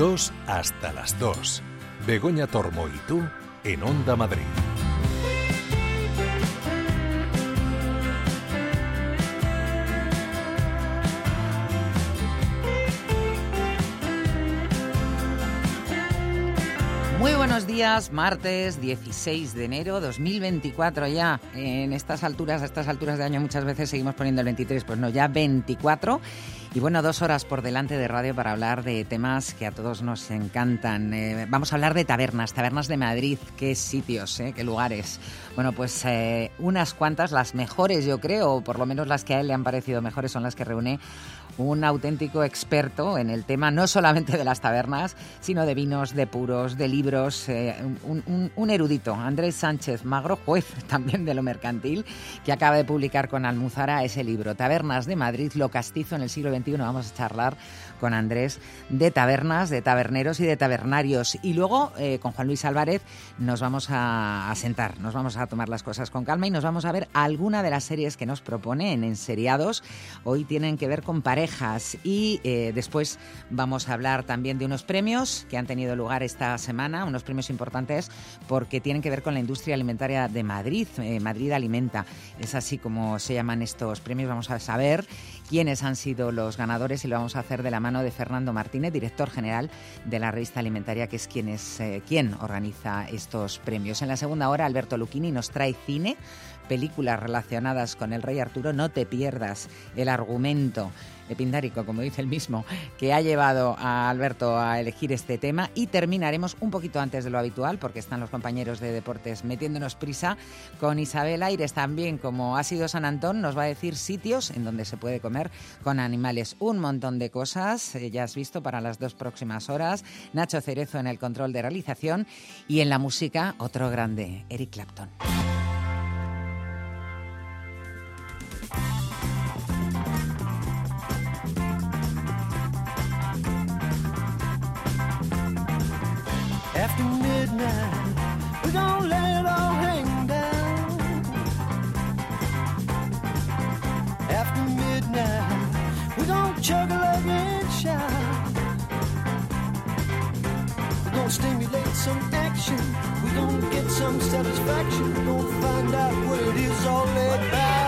2 hasta las 2. Begoña Tormo y tú en Onda Madrid. Martes 16 de enero 2024 ya. En estas alturas, a estas alturas de año muchas veces seguimos poniendo el 23, pues no, ya 24. Y bueno, dos horas por delante de radio para hablar de temas que a todos nos encantan. Eh, vamos a hablar de tabernas, tabernas de Madrid, qué sitios, eh, qué lugares. Bueno, pues eh, unas cuantas, las mejores yo creo, o por lo menos las que a él le han parecido mejores, son las que reúne un auténtico experto en el tema, no solamente de las tabernas, sino de vinos, de puros, de libros, eh, un, un, erudito, Andrés Sánchez Magro, juez también de lo mercantil, que acaba de publicar con Almuzara ese libro, Tabernas de Madrid, lo castizo en el siglo XXI. Vamos a charlar con Andrés de tabernas, de taberneros y de tabernarios. Y luego eh, con Juan Luis Álvarez nos vamos a, sentar, nos vamos a tomar las cosas con calma y nos vamos a ver alguna de las series que nos propone en Enseriados. Hoy tienen que ver con parejas y eh, después vamos a hablar también de unos premios que han tenido lugar esta semana, unos premios importantes porque tienen que ver con la industria alimentaria de Madrid. Eh, Madrid Alimenta, es así como se llaman estos premios. Vamos a saber quiénes han sido los ganadores y lo vamos a hacer de la mano de Fernando Martínez, director general de la revista alimentaria, que es quien, es, eh, quien organiza estos premios. En la segunda hora, Alberto Lucchini nos trae cine películas relacionadas con el rey Arturo, no te pierdas el argumento epindárico, como dice el mismo, que ha llevado a Alberto a elegir este tema y terminaremos un poquito antes de lo habitual, porque están los compañeros de deportes metiéndonos prisa, con Isabel Aires también, como ha sido San Antón, nos va a decir sitios en donde se puede comer con animales. Un montón de cosas, eh, ya has visto, para las dos próximas horas. Nacho Cerezo en el control de realización y en la música, otro grande, Eric Clapton. After midnight, we're gonna let it all hang down. After midnight, we're gonna chug a lug and shout. We're gonna stimulate some action. We're gonna get some satisfaction. We're gonna find out what it is all about.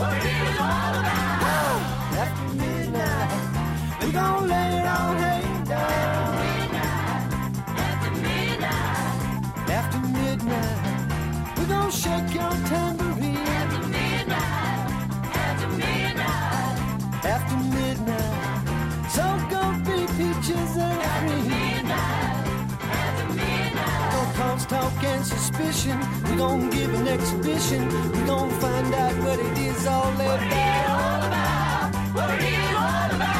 What it is all about. After midnight, we're gonna let it all hang shake your tambourine. After midnight, after midnight, after midnight, so gonna be peaches and after cream. Midnight, after midnight, no cause, talk, and suspicion. We're gonna give an exhibition. We're gonna find out what it is all about. What it is all about. What it is all about.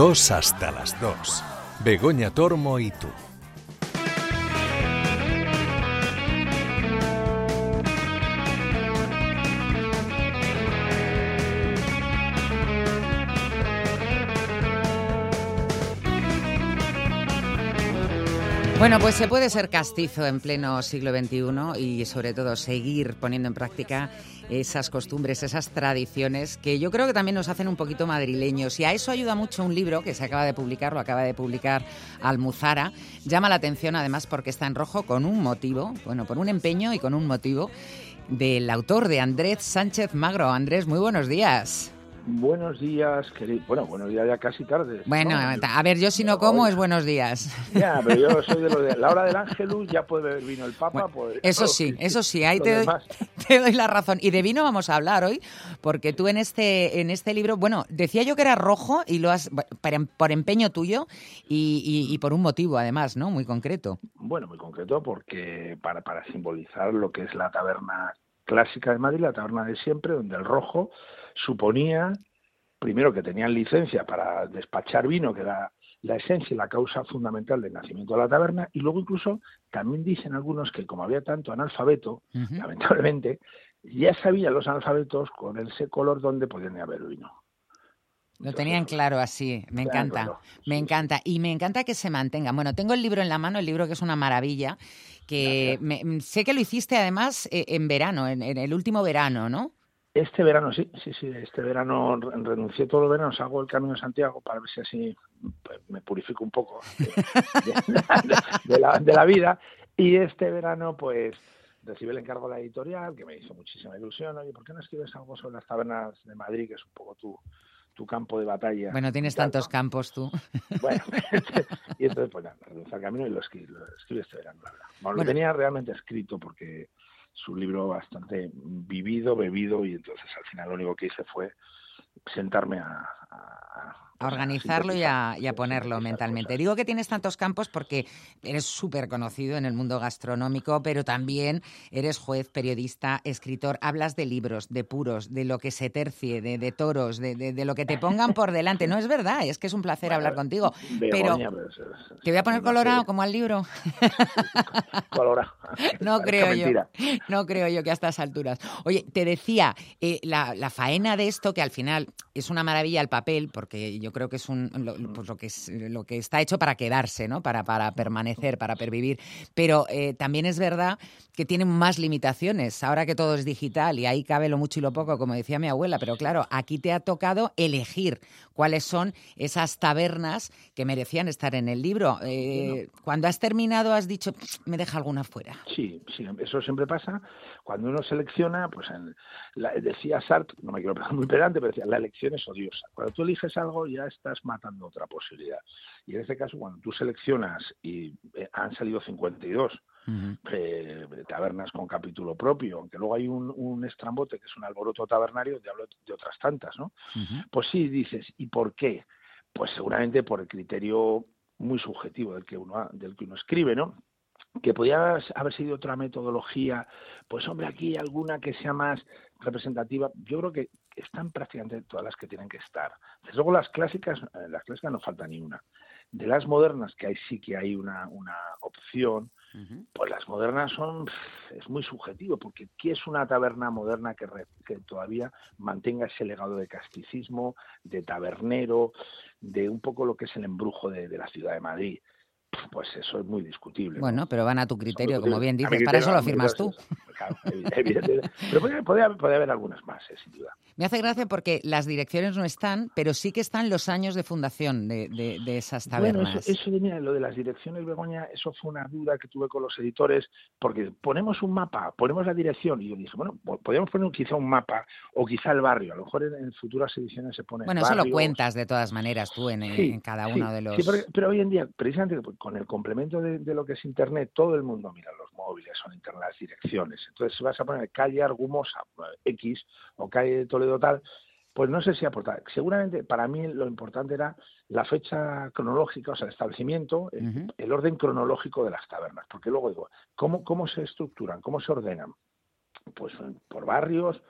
Dos hasta las dos. Begoña Tormo y tú. Bueno, pues se puede ser castizo en pleno siglo XXI y sobre todo seguir poniendo en práctica esas costumbres, esas tradiciones que yo creo que también nos hacen un poquito madrileños. Y a eso ayuda mucho un libro que se acaba de publicar, lo acaba de publicar Almuzara. Llama la atención además porque está en rojo con un motivo, bueno, por un empeño y con un motivo del autor de Andrés Sánchez Magro. Andrés, muy buenos días. Buenos días, querido. Bueno, buenos días ya casi tarde. Bueno, a ver, yo si no como es buenos días. Ya, pero yo soy de lo de la hora del ángelus, ya puede beber vino el Papa. pues, eso sí, eso sí, ahí te doy, te doy, la razón. Y de vino vamos a hablar hoy, porque tú en este, en este libro, bueno, decía yo que era rojo y lo has, por empeño tuyo y, y, por un motivo además, ¿no? Muy concreto. Bueno, muy concreto porque para, para simbolizar lo que es la taberna clásica de Madrid, la taberna de siempre, donde el rojo suponía, primero, que tenían licencia para despachar vino, que era la esencia y la causa fundamental del nacimiento de la taberna, y luego incluso también dicen algunos que como había tanto analfabeto, lamentablemente, ya sabían los analfabetos con ese color donde podían haber vino. Lo tenían claro así, me encanta, me encanta y me encanta que se mantenga. Bueno, tengo el libro en la mano, el libro que es una maravilla, que sé que lo hiciste además eh, en verano, en, el último verano, ¿no? Este verano, sí, sí, sí, este verano renuncié todos los veranos, hago el Camino de Santiago para ver si así pues, me purifico un poco de, la, vida. Y este verano, pues, recibí el encargo de la editorial, que me hizo muchísima ilusión. Oye, ¿por qué no escribes algo sobre las tabernas de Madrid, que es un poco tu, tu campo de batalla? Bueno, tienes tantos campos tú. Bueno, y entonces, pues nada, renuncié al camino y lo escribí, este verano, la verdad. bueno, lo tenía realmente escrito porque es un libro bastante vivido, bebido, y entonces al final lo único que hice fue sentarme a, a organizarlo y a, ponerlo mentalmente. Digo que tienes tantos campos porque eres súper conocido en el mundo gastronómico, pero también eres juez, periodista, escritor. Hablas de libros, de puros, de lo que se tercie, de, toros, de, lo que te pongan por delante. No es verdad, es que es un placer hablar contigo. Pero te voy a poner colorado como al libro. Colorado. No creo yo. No creo yo que a estas alturas. Oye, te decía, eh, la, la faena de esto, que al final es una maravilla el papel, porque yo creo que es un, lo, pues lo, que es, lo que está hecho para quedarse, ¿no? Para, para permanecer, para pervivir. Pero eh, también es verdad que tiene más limitaciones. Ahora que todo es digital y ahí cabe lo mucho y lo poco, como decía mi abuela. Pero claro, aquí te ha tocado elegir cuáles son esas tabernas que merecían estar en el libro. Eh, cuando has terminado has dicho, me deja alguna fuera. Sí, sí, eso siempre pasa. Cuando uno selecciona, pues decía Sartre, no me quiero poner muy pedante, pero decía, la elección es odiosa. Cuando tú eliges algo ya estás matando otra posibilidad. Y en este caso, cuando tú seleccionas y eh, han salido 52 eh, tabernas con capítulo propio, aunque luego hay un, estrambote que es un alboroto tabernario, de hablo de otras tantas, ¿no? Pues sí, dices, ¿y por qué? Pues seguramente por el criterio muy subjetivo del que uno, del que uno escribe, ¿no? que podía haber sido otra metodología, pues hombre, aquí alguna que sea más representativa, yo creo que están prácticamente todas las que tienen que estar. Desde luego las clásicas, eh, las clásicas no falta ni una. De las modernas, que hay sí que hay una, una opción, pues las modernas son, es muy subjetivo, porque ¿qué es una taberna moderna que, que todavía mantenga ese legado de casticismo, de tabernero, de un poco lo que es el embrujo de la ciudad de Madrid? pues eso es muy discutible. Bueno, pero van a tu criterio, como bien dices, para eso lo firmas tú. Pero puede, haber algunas más, eh, sin duda. Me hace gracia porque las direcciones no están, pero sí que están los años de fundación de, de, esas tabernas. Bueno, eso, lo de las direcciones, Begoña, eso fue una duda que tuve con los editores, porque ponemos un mapa, ponemos la dirección, y yo dije, bueno, podríamos poner quizá un mapa, o quizá el barrio, a lo mejor en, futuras ediciones se pone Bueno, eso lo cuentas de todas maneras tú en, cada uno de los... Sí, pero, hoy en día, precisamente con el complemento de, de, lo que es Internet, todo el mundo mira los móviles, son Internet las direcciones. Entonces, si vas a poner calle Argumosa X o calle Toledo tal, pues no sé si aporta. Seguramente para mí lo importante era la fecha cronológica, o sea, el establecimiento, el, orden cronológico de las tabernas. Porque luego digo, ¿cómo, cómo se estructuran? ¿Cómo se ordenan? Pues por barrios,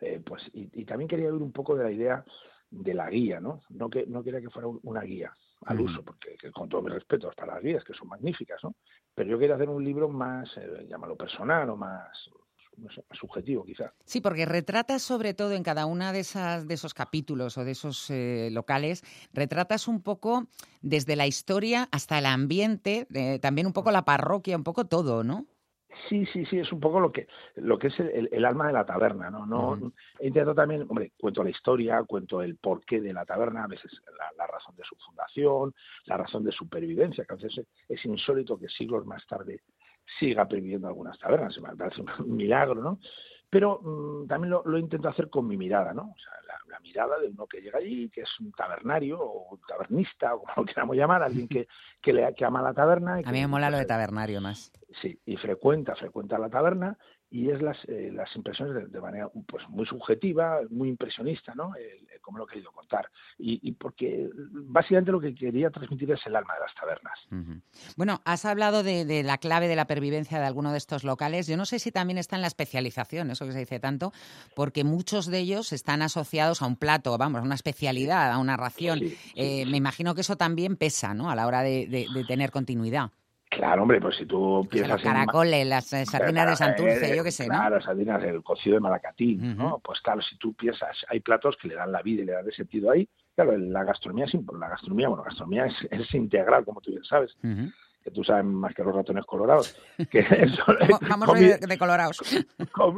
eh, pues y, también quería ver un poco de la idea de la guía, ¿no? No, que, no quería que fuera una guía al uso, porque con todo mi respeto para las guías, que son magníficas, ¿no? Pero yo quería hacer un libro más, eh, llámalo personal o más, subjetivo quizá. Sí, porque retratas sobre todo en cada una de esas de esos capítulos o de esos eh, locales, retratas un poco desde la historia hasta el ambiente, eh, también un poco la parroquia, un poco todo, ¿no? Sí, sí, sí, es un poco lo que lo que es el, alma de la taberna, ¿no? no He intentado también, hombre, cuento la historia, cuento el porqué de la taberna, a veces la, razón de su fundación, la razón de supervivencia, que a veces es insólito que siglos más tarde siga perviviendo algunas tabernas, me parece un milagro, ¿no? Pero mm, también lo, intento hacer con mi mirada, ¿no? O sea, la, mirada de uno que llega allí, que es un tabernario o un tabernista o como lo queramos llamar, alguien que, que, le, que ama la taberna. Y a mí me mola lo de tabernario más. Sí, y frecuenta, frecuenta la taberna y es las, eh, las impresiones de, manera pues muy subjetiva, muy impresionista, ¿no? como lo he querido contar. Y, porque básicamente lo que quería transmitir es el alma de las tabernas. Bueno, has hablado de, la clave de la pervivencia de alguno de estos locales. Yo no sé si también está en la especialización, eso que se dice tanto, porque muchos de ellos están asociados a un plato, vamos, a una especialidad, a una ración. Eh, me imagino que eso también pesa, ¿no? A la hora de tener continuidad. Claro, hombre, pues si tú piensas los caracoles, las eh, sardinas de Santurce, yo qué sé, ¿no? Claro, sardinas, el cocido de malacatín, ¿no? Pues claro, si tú piensas, hay platos que le dan la vida y le dan el sentido ahí. Claro, la gastronomía es la gastronomía, bueno, la gastronomía es, integral, como tú bien sabes. Que tú sabes más que los ratones colorados. Que eso, Vamos de, colorados.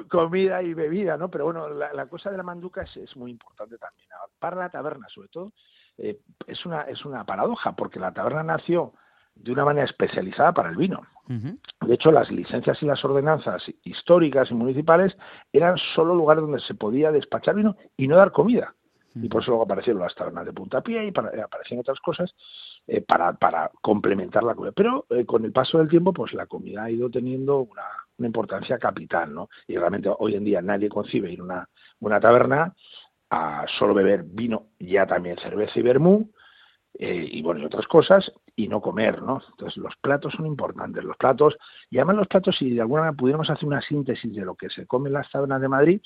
comida y bebida, ¿no? Pero bueno, la, cosa de la manduca es, muy importante también. Para la taberna, sobre todo, eh, es, una, es una paradoja, porque la taberna nació de una manera especializada para el vino. De hecho, las licencias y las ordenanzas históricas y municipales eran solo lugares donde se podía despachar vino y no dar comida. Y por eso luego aparecieron las tabernas de puntapié y para, aparecieron otras cosas eh, para, para complementar la comida. Pero eh, con el paso del tiempo, pues la comida ha ido teniendo una, una importancia capital, ¿no? Y realmente hoy en día nadie concibe ir a una, una taberna a solo beber vino, ya también cerveza y vermú, eh, y bueno, y otras cosas, y no comer, ¿no? Entonces los platos son importantes, los platos, y además los platos, si de alguna manera pudiéramos hacer una síntesis de lo que se come en las tabernas de Madrid,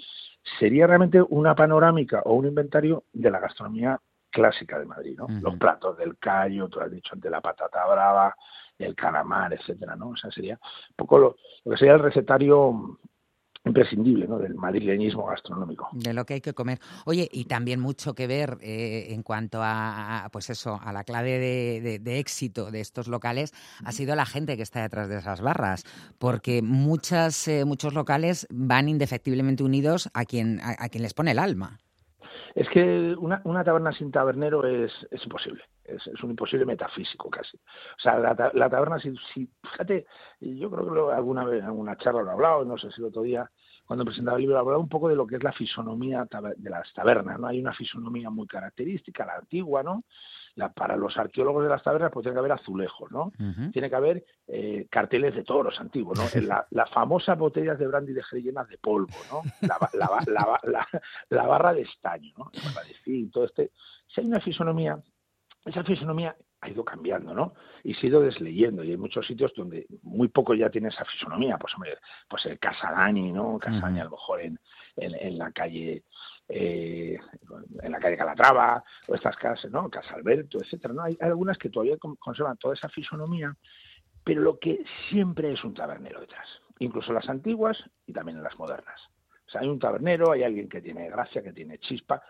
sería realmente una panorámica o un inventario de la gastronomía clásica de Madrid, ¿no? Los platos del callo, tú has dicho, de la patata brava, el calamar, etcétera, ¿no? O sea, sería un poco lo, lo que sería el recetario imprescindible ¿no? del madrileñismo gastronómico. De lo que hay que comer. Oye, y también mucho que ver eh, en cuanto a, pues eso, a la clave de, éxito de estos locales ha sido la gente que está detrás de esas barras, porque muchas, eh, muchos locales van indefectiblemente unidos a quien, a quien les pone el alma. Es que una, una taberna sin tabernero es, es imposible, es, un imposible metafísico casi. O sea, la, la taberna, si, si, fíjate, yo creo que alguna vez en alguna charla lo he hablado, no sé si el otro día cuando presentaba el libro, hablaba un poco de lo que es la fisonomía de las tabernas, ¿no? Hay una fisonomía muy característica, la antigua, ¿no? La, para los arqueólogos de las tabernas pues tiene que haber azulejos, ¿no? Tiene que haber eh, carteles de toros antiguos, ¿no? La, la famosa botellas de brandy de Jerez llenas de polvo, ¿no? La, la, barra de estaño, ¿no? La barra de fin, todo este... Si hay una fisonomía, esa fisonomía ha ido cambiando, ¿no? Y se ha ido desleyendo. Y hay muchos sitios donde muy poco ya tiene esa fisonomía. Pues, hombre, pues el Casadani, ¿no? Casadani a lo mejor en, en, la calle eh, en la calle Calatrava, o estas casas, ¿no? Casa Alberto, etcétera, ¿no? Hay, algunas que todavía conservan toda esa fisonomía, pero lo que siempre es un tabernero detrás. Incluso las antiguas y también en las modernas. O sea, hay un tabernero, hay alguien que tiene gracia, que tiene chispa,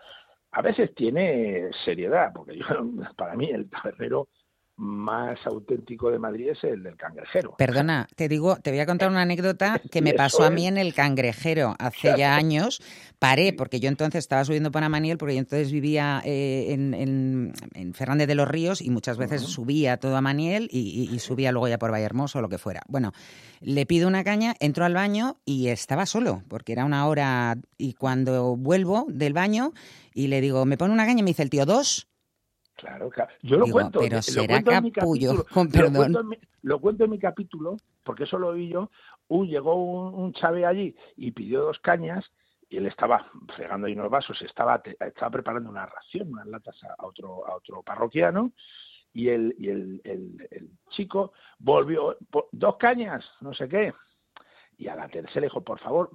a veces tiene seriedad, porque yo, para mí el tabernero más auténtico de Madrid es el del cangrejero. Perdona, te digo, te voy a contar una anécdota que me pasó a mí en el cangrejero hace ya años. Paré, porque yo entonces estaba subiendo para Maniel, porque yo entonces vivía eh, en, Fernández de los Ríos y muchas veces subía todo a Maniel y, subía luego ya por Vallehermoso o lo que fuera. Bueno, le pido una caña, entro al baño y estaba solo, porque era una hora y cuando vuelvo del baño y le digo, ¿me pone una caña? Y me dice el tío, dos. Claro, claro. Yo lo cuento. Pero será capullo, con perdón. Lo cuento, en mi, capítulo, porque eso lo vi yo. Uh, llegó un, chave allí y pidió dos cañas y él estaba fregando ahí unos vasos, estaba, estaba preparando una ración, unas latas a otro, a otro parroquiano y el, y el, el, chico volvió, dos cañas, no sé qué. Y a la tercera le dijo, por favor,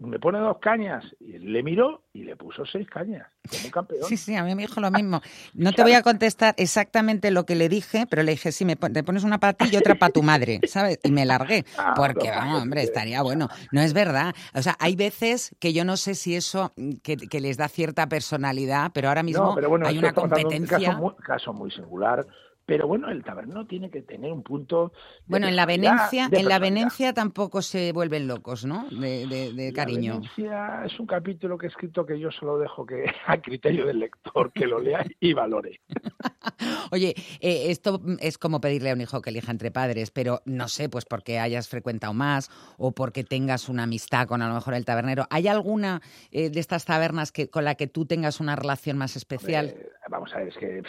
me pone dos cañas. Y le miró y le puso seis cañas, como un campeón. Sí, sí, a mí me dijo lo mismo. No te voy a contestar exactamente lo que le dije, pero le dije, sí, me te pones una para ti y otra para tu madre, ¿sabes? Y me largué, ah, porque, vamos, hombre, estaría bueno. No es verdad. O sea, hay veces que yo no sé si eso que, les da cierta personalidad, pero ahora mismo hay una competencia... Un caso, muy, caso muy singular, pero bueno, el tabernero tiene que tener un punto. bueno, en la Venecia, en la Venecia tampoco se vuelven locos, ¿no? De, de, cariño. La Venecia es un capítulo que he escrito que yo solo dejo que a criterio del lector que lo lea y valore. Oye, eh, esto es como pedirle a un hijo que elija entre padres, pero no sé, pues porque hayas frecuentado más o porque tengas una amistad con a lo mejor el tabernero. ¿Hay alguna eh, de estas tabernas que con la que tú tengas una relación más especial? vamos a ver, es que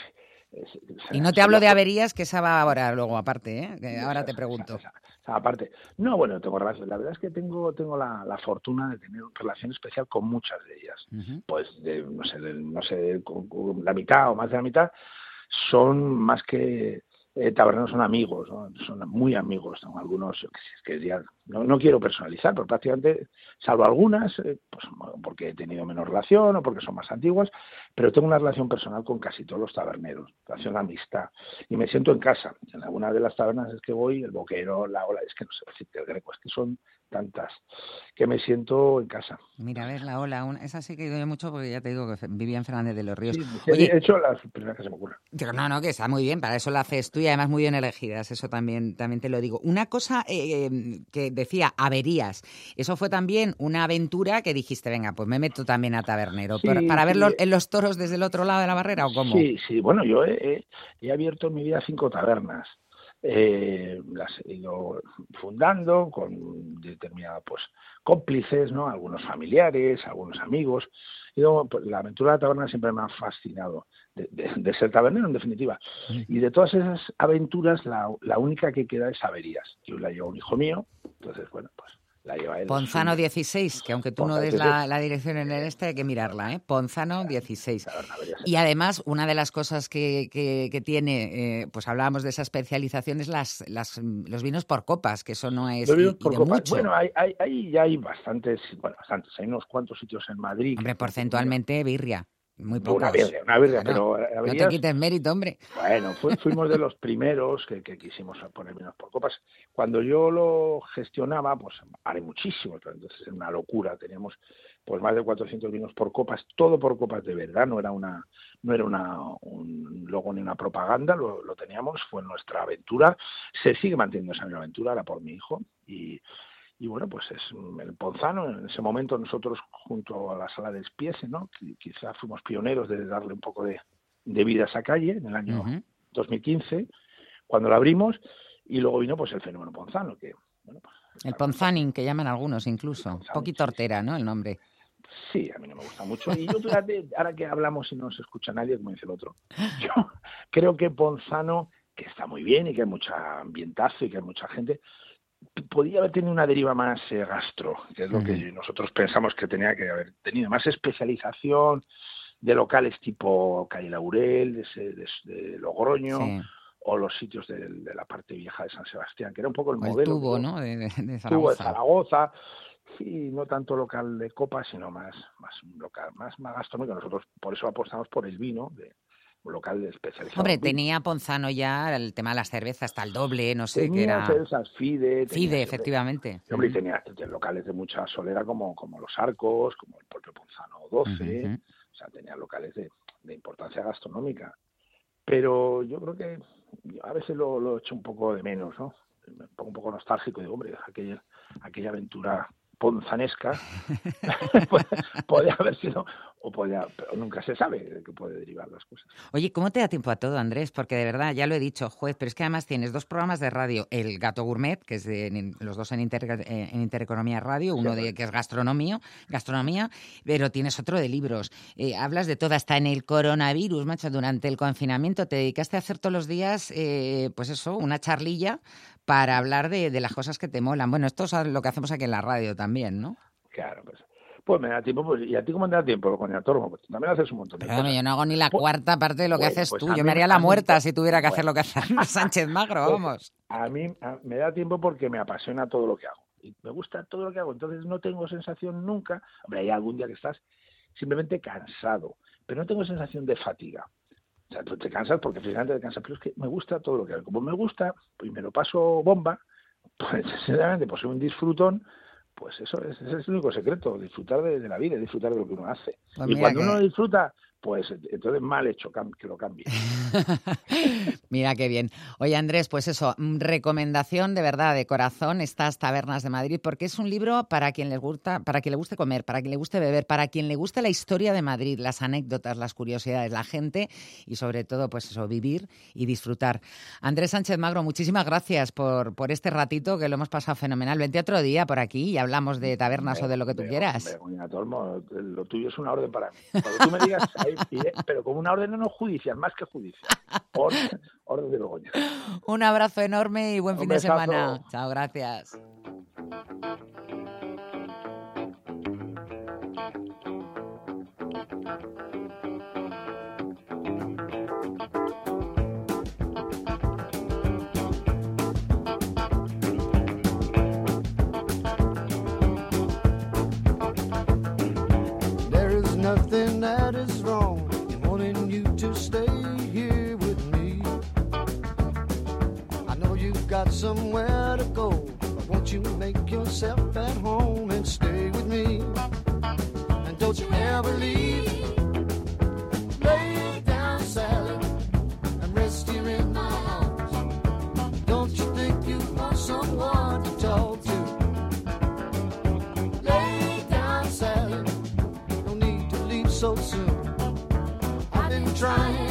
y no te hablo de averías, que esa va ahora luego aparte, ¿eh? ahora te pregunto. aparte. No, bueno, tengo. La verdad es que tengo, tengo la, fortuna de tener relación especial con muchas de ellas. Pues, no sé, no sé la mitad o más de la mitad son más que eh, taberneros son amigos, son muy amigos, algunos, que ya no, quiero personalizar, pero prácticamente, salvo algunas, eh, pues porque he tenido menos relación o porque son más antiguas, pero tengo una relación personal con casi todos los taberneros, relación de amistad, y me siento en casa. En alguna de las tabernas es que voy, el boquero, la ola, es que no sé decirte el greco, es que son tantas, que me siento en casa. Mira, a ver, la ola, esa sí que doy mucho porque ya te digo que vivía en Fernández de los Ríos. Sí, he hecho las primeras que se me ocurren. no, no, que está muy bien, para eso la haces tú y además muy bien elegidas, eso también, también te lo digo. Una cosa eh, que decía, averías, eso fue también una aventura que dijiste, venga, pues me meto también a tabernero, para, verlo en los toros desde el otro lado de la barrera o cómo. Sí, sí, bueno, yo he, he abierto en mi vida cinco tabernas eh, las he ido fundando con determinados pues, cómplices, ¿no? algunos familiares, algunos amigos. Y pues, la aventura de la taberna siempre me ha fascinado, de, ser tabernero en definitiva. Y de todas esas aventuras, la, la única que queda es Averías. Yo la llevo un hijo mío, entonces, bueno, pues Ponzano 16, que aunque tú no des la, dirección en el este, hay que mirarla, ¿eh? Ponzano 16. Y además, una de las cosas que, que, tiene, eh, pues hablábamos de esa especialización, es las, las, los vinos por copas, que eso no es Bueno, hay, hay, ya hay bastantes, bueno, bastantes, hay unos cuantos sitios en Madrid. Hombre, porcentualmente, birria. Muy pocos. Una birria, una birria, pero... no te quites mérito, hombre. Bueno, fuimos de los primeros que, quisimos poner vinos por copas. Cuando yo lo gestionaba, pues haré muchísimo, entonces era una locura. Teníamos pues más de 400 vinos por copas, todo por copas de verdad, no era una no era una, un logo ni una propaganda, lo, lo teníamos, fue nuestra aventura, se sigue manteniendo esa misma aventura, era por mi hijo, y, y bueno, pues es el Ponzano, en ese momento nosotros junto a la sala de Espiese, ¿no? Quizá fuimos pioneros de darle un poco de, vida a esa calle en el año 2015, cuando la abrimos, y luego vino pues el fenómeno Ponzano, que bueno, pues, el Ponzaning, que llaman algunos incluso, un poquito hortera, ¿no? El nombre. Sí, a mí no me gusta mucho. Y yo, fíjate, ahora que hablamos y no se escucha nadie, como dice el otro, yo creo que Ponzano, que está muy bien y que hay mucha ambientazo y que hay mucha gente, podía haber tenido una deriva más eh, gastro, que es lo que nosotros pensamos que tenía que haber tenido, más especialización de locales tipo Calle Laurel, de, de, Logroño, o los sitios de, la parte vieja de San Sebastián, que era un poco el, modelo. tubo, ¿no? De, Zaragoza. Tubo de Zaragoza. Sí, no tanto local de copas, sino más, más local, más, más gastronómico. Nosotros por eso apostamos por el vino, de, local especializado. Hombre, tenía Ponzano ya el tema de las cervezas, hasta el doble, no sé qué era. cervezas FIDE. FIDE, efectivamente. hombre, y tenía locales de mucha solera como, como Los Arcos, como el propio Ponzano 12. O sea, tenía locales de, importancia gastronómica. Pero yo creo que a veces lo, lo echo un poco de menos, ¿no? Me pongo un poco nostálgico y digo, hombre, aquella, aquella aventura ponzanesca puede, haber sido o podía, pero nunca se sabe de qué puede derivar las cosas. Oye, ¿cómo te da tiempo a todo, Andrés? Porque de verdad, ya lo he dicho, juez, pero es que además tienes dos programas de radio, El Gato Gourmet, que es de los dos en, eh, en Intereconomía Radio, uno de que es gastronomía, gastronomía, pero tienes otro de libros. Eh, hablas de todo, hasta en el coronavirus, macho, durante el confinamiento te dedicaste a hacer todos los días, eh, pues eso, una charlilla para hablar de, de las cosas que te molan. Bueno, esto es lo que hacemos aquí en la radio también, ¿no? Claro, pues pues me da tiempo, pues, ¿y a ti cómo te da tiempo con el autónomo? Pues también haces un montón de Pero yo no hago ni la pues, cuarta parte de lo que haces pues tú. Yo me haría la muerta si tuviera que hacer lo que hace Sánchez Magro, vamos. A mí me da tiempo porque me apasiona todo lo que hago. Y me gusta todo lo que hago. Entonces no tengo sensación nunca. Hombre, hay algún día que estás simplemente cansado, pero no tengo sensación de fatiga. O sea, te cansas porque finalmente te cansas, pero es que me gusta todo lo que hago. Como me gusta, pues me lo paso bomba, pues sinceramente, pues soy un disfrutón pues eso es, ese es el único secreto, disfrutar de, la vida, disfrutar de lo que uno hace. Pues y cuando uno disfruta, pues entonces mal hecho que lo cambie. Mira qué bien. Oye Andrés, pues eso, mm, recomendación de verdad, de corazón, estas tabernas de Madrid, porque es un libro para quien les gusta, para quien le guste comer, para quien le guste beber, para quien le guste la historia de Madrid, las anécdotas, las curiosidades, la gente y sobre todo, pues eso, vivir y disfrutar. Andrés Sánchez Magro, muchísimas gracias por, por este ratito que lo hemos pasado fenomenal. Vente otro día por aquí y hablamos de tabernas o de lo que tú quieras. lo tuyo es una orden para mí. Cuando tú me digas, pero como una orden no judicial, más que judicial. Orden, orden de Begoña. Un abrazo enorme y buen fin de semana. Chao, gracias. nothing somewhere to go, but won't you make yourself at home and stay with me? And don't you ever leave. Lay down, Sally, and rest here in my arms. Don't you think you want someone to talk to? Lay down, Sally, no need to leave so soon. I've been trying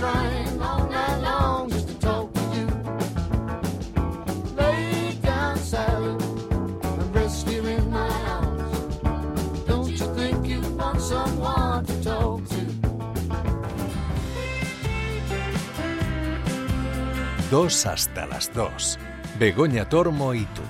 You. Don't you think you want someone to talk to? Dos hasta las dos. Begoña Tormo y tú.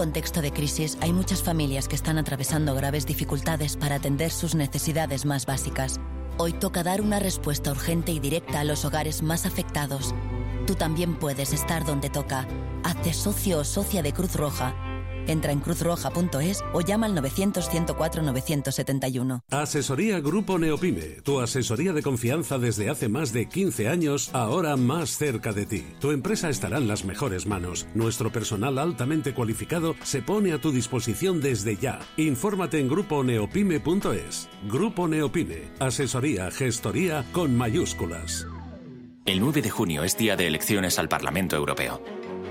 Contexto de crisis hay muchas familias que están atravesando graves dificultades para atender sus necesidades más básicas. Hoy toca dar una respuesta urgente y directa a los hogares más afectados. Tú también puedes estar donde toca. Hazte socio o socia de Cruz Roja. Entra en cruzroja.es o llama al 900-104-971. Asesoría Grupo Neopime, tu asesoría de confianza desde hace más de 15 años, ahora más cerca de ti. Tu empresa estará en las mejores manos. Nuestro personal altamente cualificado se pone a tu disposición desde ya. Infórmate en gruponeopime.es. Grupo Neopime, asesoría, gestoría con mayúsculas. El 9 de junio es día de elecciones al Parlamento Europeo.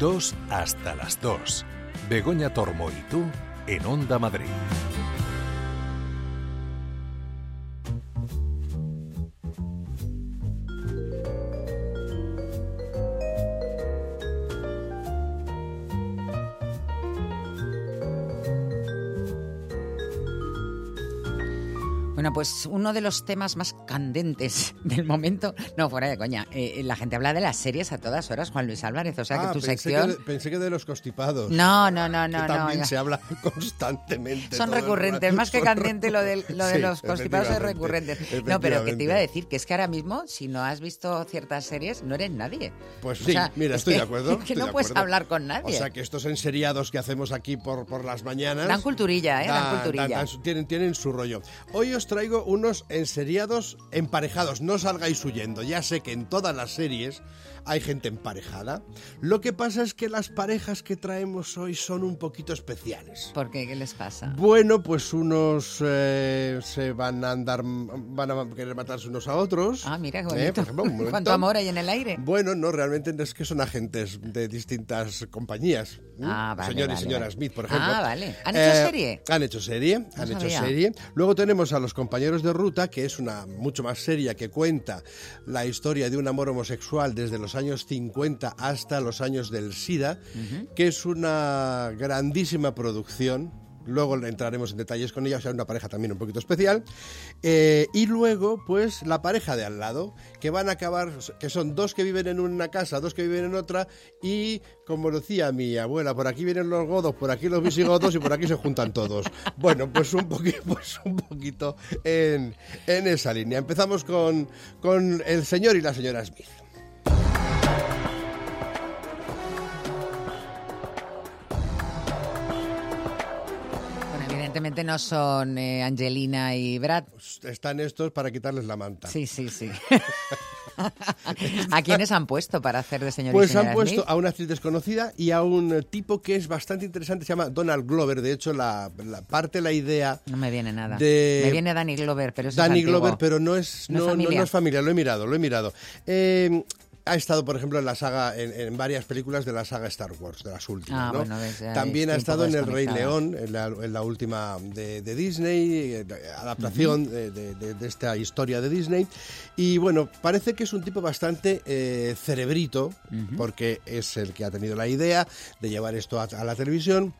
Dos hasta las dos. Begoña Tormo y tú en Onda Madrid. Bueno, pues uno de los temas más candentes del momento, no, fuera de coña, eh, la gente habla de las series a todas horas, Juan Luis Álvarez, o sea Ah, que tu pensé sección... Que de, pensé que de los constipados. No, no, no, no, que no. también ya. se habla constantemente. Son recurrentes, más que candente lo, del- lo de Sí, los constipados es recurrente. No, pero que te iba a decir que es que ahora mismo, si no has visto ciertas series, no eres nadie. Pues O sí, sea, mira, es estoy que- de acuerdo. es que no de puedes hablar con nadie. O sea, que estos enseriados que hacemos aquí por, por las mañanas... Dan culturilla, ¿eh? Dan dan- culturilla. dan- tienen, tienen su rollo. Hoy os traigo unos enseriados emparejados. No salgáis huyendo. Ya sé que en todas las series hay gente emparejada. Lo que pasa es que las parejas que traemos hoy son un poquito especiales. ¿Por qué? ¿Qué les pasa? Bueno, pues unos eh, se van a andar, van a querer matarse unos a otros. Ah, mira, qué Eh, bonito. por ejemplo. ¿Cuánto amor hay en el aire? Bueno, no, realmente es que son agentes de distintas compañías. Ah, vale, Señor vale, y señora vale. Smith, por ejemplo. Eh, Ah, vale. ¿Han hecho serie? Han hecho serie, No han hecho sabía. serie. Luego tenemos a Los compañeros de ruta, que es una mucho más seria que cuenta la historia de un amor homosexual desde los años 50 hasta los años del SIDA, que es una grandísima producción. Luego entraremos en detalles con ella, o sea, una pareja también un poquito especial. Eh, y luego, pues, la pareja de al lado, que van a acabar, que son dos que viven en una casa, dos que viven en otra, y como decía mi abuela, por aquí vienen los godos, por aquí los visigodos y por aquí se juntan todos. Bueno, pues un poquito, pues un poquito en, en esa línea. Empezamos con, con el señor y la señora Smith. Evidentemente no son eh, Angelina y Brad. Pues están estos para quitarles la manta. Sí, sí, sí. ¿A quiénes han puesto para hacer de señor Pues han puesto Smith? a una actriz desconocida y a un tipo que es bastante interesante, se llama Donald Glover. De hecho, la, la parte, la idea No me viene nada. de- Me viene Danny Glover, pero es Danny. Glover, pero no es, ¿No es no es familia, lo he mirado, lo he mirado. Eh, ha estado, por ejemplo, en la saga, en, en varias películas de la saga Star Wars, de las últimas. Ah, ¿no? bueno, ves, ya También ha estado en El Rey. León, en la, en la última de, de Disney, eh, adaptación de, de- de- de esta historia de Disney. Y bueno, parece que es un tipo bastante eh, cerebrito, porque es el que ha tenido la idea de llevar esto a- a la televisión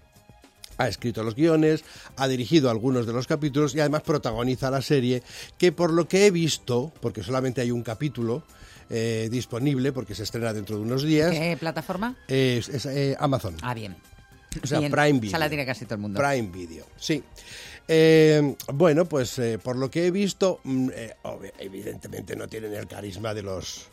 ha escrito los guiones, ha dirigido algunos de los capítulos y además protagoniza la serie, que por lo que he visto, porque solamente hay un capítulo eh, disponible, porque se estrena dentro de unos días, ¿Qué plataforma? es, es, eh, Amazon. Ah, bien. O sea, Bien, Prime Video. Esa la tiene casi todo el mundo. Prime Video, sí. Eh, bueno, pues eh, por lo que he visto, mm, eh, evidentemente no tienen el carisma de los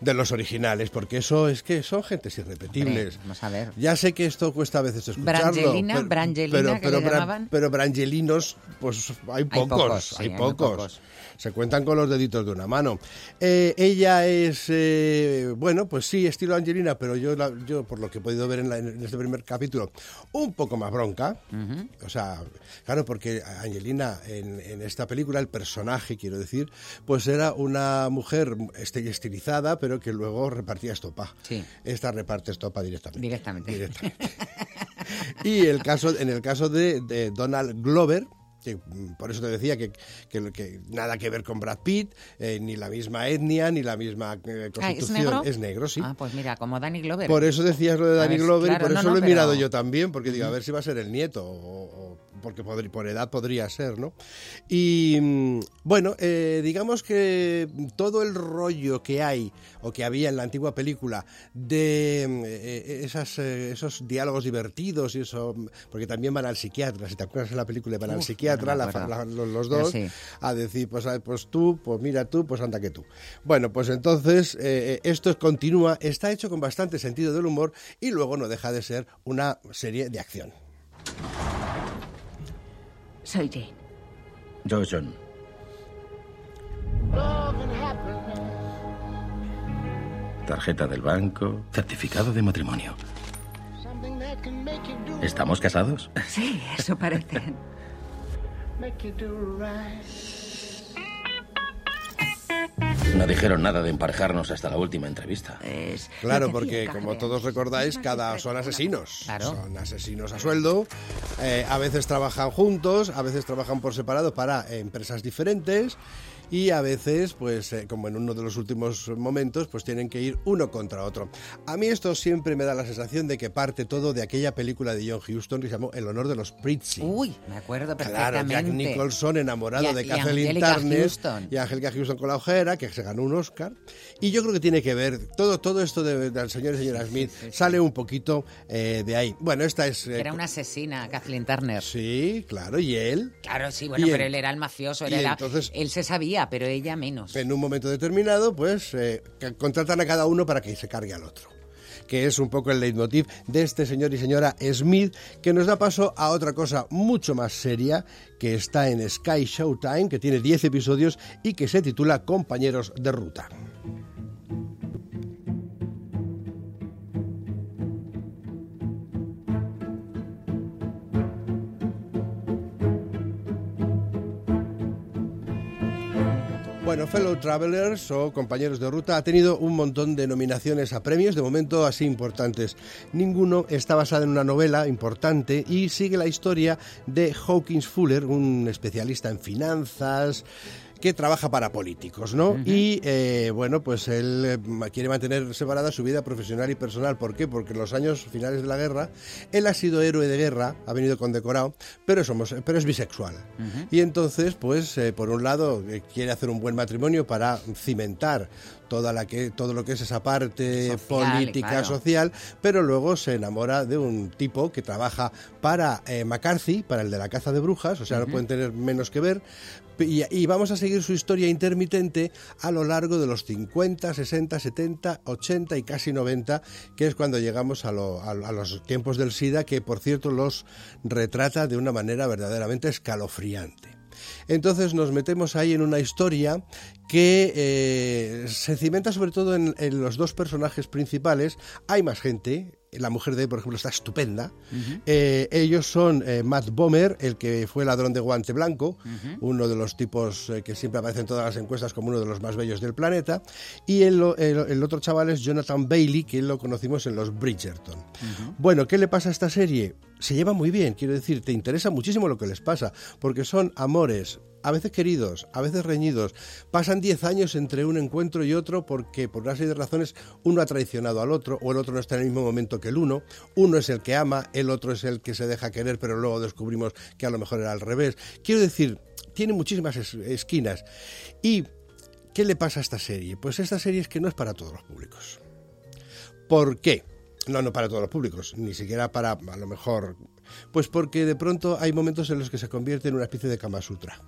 de los originales, porque eso es que son gentes irrepetibles. Hombre, vamos a ver. Ya sé que esto cuesta a veces escucharlo. Brangelina, pero- Brangelina, que le llamaban. pero Brangelinos, pues hay pocos, pocos, sí, hay hay pocos. pocos. Se cuentan con los deditos de una mano. Eh, ella es, eh, bueno, pues sí, estilo Angelina, pero yo, la- yo por lo que he podido ver en, la- en este primer capítulo, un poco más bronca. O sea, claro, porque Angelina en, en esta película, el personaje, quiero decir, pues era una mujer este- estilizada, pero que luego repartía estopa. Sí. Esta reparte estopa directamente. Directamente. Directamente. y el caso, en el caso de, de Donald Glover, que mm, por eso te decía que, que- que nada que ver con Brad Pitt, eh, ni la misma etnia, ni la misma eh, Ah, ¿Es constitución. negro? sí. Ah, pues mira, como Danny Glover. Por eso decías lo de Danny ver, Glover claro, y por no, eso no, lo he pero- mirado yo también, porque digo, a ver si va a ser el nieto, o, o- porque por edad podría ser, ¿no? Y mm, bueno, eh, digamos que todo el rollo que hay, o que había en la antigua película, de mm, eh, esas, eh, esos diálogos divertidos y eso, mm, porque también van al psiquiatra, si te acuerdas en la película, van al Uf, psiquiatra, no me la los, dos, sí. a decir, pues, a- pues tú, pues mira tú, pues anda que tú. Bueno, pues entonces eh, esto continúa, está hecho con bastante sentido del humor y luego no deja de ser una serie de acción. Soy Jane. Yo, John. Tarjeta del banco, certificado de matrimonio. ¿Estamos casados? Sí, eso parece. No dijeron nada de emparejarnos hasta la última entrevista. Claro, porque como todos recordáis, cada son asesinos. Son asesinos a sueldo. Eh, a veces trabajan juntos, a veces trabajan por separado para empresas diferentes y a veces, pues eh, como en uno de los últimos momentos, pues tienen que ir uno contra otro. A mí esto siempre me da la sensación de que parte todo de aquella película de John Huston que se llamó El honor de los Pritzi. Uy, me acuerdo perfectamente. Claro, Jack Nicholson enamorado de Kathleen Turner y Angelica Houston con la ojera, que se ganó un Oscar. Y yo creo que tiene que ver, todo, todo esto del señor y señora Smith sale un poquito eh, de ahí. Bueno, esta es... Eh, era una asesina, Kathleen Turner. Sí, claro, y él. Claro, sí, bueno, pero él, era el mafioso, él, era, entonces, él se sabía pero ella menos. En un momento determinado, pues eh, contratan a cada uno para que se cargue al otro que es un poco el leitmotiv de este señor y señora Smith, que nos da paso a otra cosa mucho más seria, que está en Sky Showtime, que tiene 10 episodios y que se titula Compañeros de Ruta. Bueno, Fellow Travelers o compañeros de ruta ha tenido un montón de nominaciones a premios, de momento así importantes. Ninguno está basado en una novela importante y sigue la historia de Hawkins Fuller, un especialista en finanzas, que trabaja para políticos, ¿no? Y eh, bueno, pues él eh, quiere mantener separada su vida profesional y personal. ¿Por qué? Porque en los años finales de la guerra él ha sido héroe de guerra, ha venido condecorado, pero somos, pero es bisexual. Y entonces, pues eh, por un lado quiere hacer un buen matrimonio para cimentar toda la que todo lo que es esa parte política social, pero luego se enamora de un tipo que trabaja para McCarthy, para el de la caza de brujas, o sea, no pueden tener menos que ver, y, vamos a seguir su historia intermitente a lo largo de los 50, 60, 70, 80 y casi 90, que es cuando llegamos a, los tiempos del SIDA, que por cierto los retrata de una manera verdaderamente escalofriante. Entonces nos metemos ahí en una historia que eh, se cimenta sobre todo en, los dos personajes principales. Hay más gente, la mujer de él, por ejemplo, está estupenda. Eh, ellos son eh, Matt Bomer, el que fue ladrón de guante blanco, uno de los tipos que siempre aparece en todas las encuestas como uno de los más bellos del planeta. Y el, otro chaval es Jonathan Bailey, que lo conocimos en los Bridgerton. Bueno, ¿qué le pasa a esta serie? Se lleva muy bien, quiero decir, te interesa muchísimo lo que les pasa, porque son amores a veces queridos, a veces reñidos. Pasan 10 años entre un encuentro y otro porque por una serie de razones uno ha traicionado al otro o el otro no está en el mismo momento que el uno. Uno es el que ama, el otro es el que se deja querer, pero luego descubrimos que a lo mejor era al revés. Quiero decir, tiene muchísimas esquinas. ¿Y qué le pasa a esta serie? Pues esta serie es que no es para todos los públicos. ¿Por qué? No, no para todos los públicos, ni siquiera para, a lo mejor, pues porque de pronto hay momentos en los que se convierte en una especie de Kama Sutra.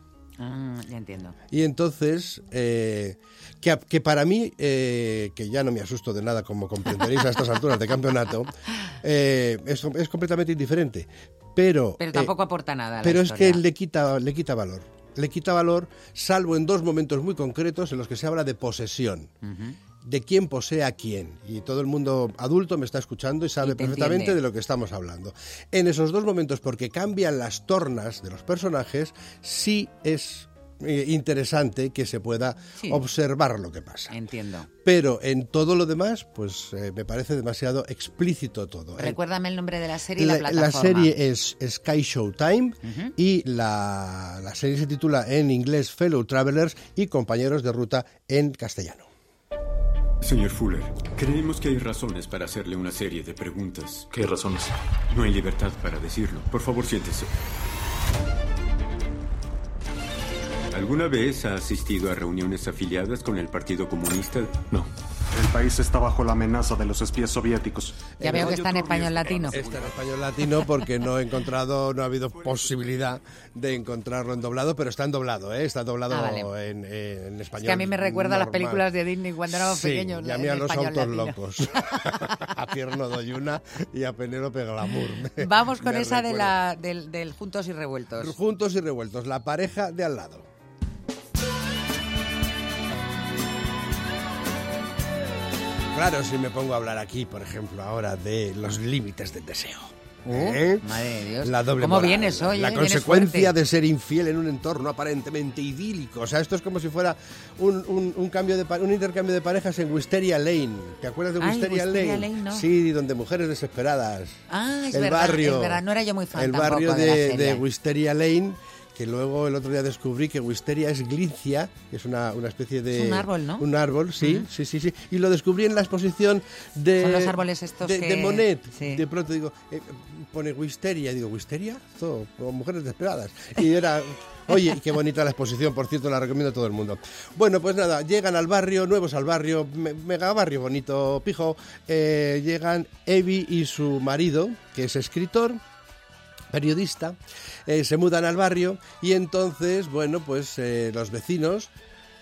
Ah, ya entiendo. Y entonces, eh, que, para mí, eh, que ya no me asusto de nada, como comprenderéis a estas alturas de campeonato, eh, es, es, completamente indiferente. Pero, pero tampoco aporta nada. pero es que le quita, le quita valor. Le quita valor, salvo en dos momentos muy concretos en los que se habla de posesión de quién posee a quién. Y todo el mundo adulto me está escuchando y sabe perfectamente de lo que estamos hablando. En esos dos momentos, porque cambian las tornas de los personajes, sí es eh, interesante que se pueda observar lo que pasa. Entiendo. Pero en todo lo demás, pues eh, me parece demasiado explícito todo. Recuérdame el nombre de la serie y la, plataforma. La serie es Sky Showtime y la, la serie se titula en inglés Fellow Travelers y Compañeros de Ruta en castellano. Señor Fuller, creemos que hay razones para hacerle una serie de preguntas. ¿Qué razones? No hay libertad para decirlo. Por favor, siéntese. ¿Alguna vez ha asistido a reuniones afiliadas con el Partido Comunista? No. El país está bajo la amenaza de los espías soviéticos. Ya veo que está en español latino. Está en español latino porque no he encontrado, no ha habido posibilidad de encontrarlo en doblado, pero está en doblado, ¿eh? está doblado ah, en, español. Es que a mí me recuerda a las películas de Disney cuando éramos pequeños. Y a mí a los autos locos. a Tierno Doyuna y a Penélope Glamour. Vamos con esa de la, del Juntos y Revueltos. Juntos y Revueltos, la pareja de al lado. Claro, si me pongo a hablar aquí, por ejemplo, ahora de los límites del deseo. Uh, ¿Eh? madre de Dios. La doble ¿Cómo moral, vienes hoy? La eh? Consecuencia de ser infiel en un entorno aparentemente idílico. O sea, esto es como si fuera un, un- un cambio de un intercambio de parejas en Wisteria Lane. ¿Te acuerdas de Ay, Wisteria, Wisteria Lane? Lane, no. Sí, donde mujeres desesperadas. Ah, es el verdad, barrio, es verdad. No era yo muy fan El barrio de de, de Wisteria Lane. Que luego el otro día descubrí que Wisteria es glincia, que es una, una especie de... Es un árbol, ¿no? Un árbol, sí, sí, sí, sí. Y lo descubrí en la exposición de... Son los árboles estos de, que- de Monet. sí. De pronto digo, eh, pone Wisteria, digo, ¿Wisteria? Como mujeres desesperadas. Y era... Oye, qué bonita la exposición, por cierto, la recomiendo a todo el mundo. Bueno, pues nada, llegan al barrio, nuevos al barrio, me- mega barrio bonito, pijo. eh, llegan Evi y su marido, que es escritor, periodista, eh, se mudan al barrio y entonces, bueno, pues eh, los vecinos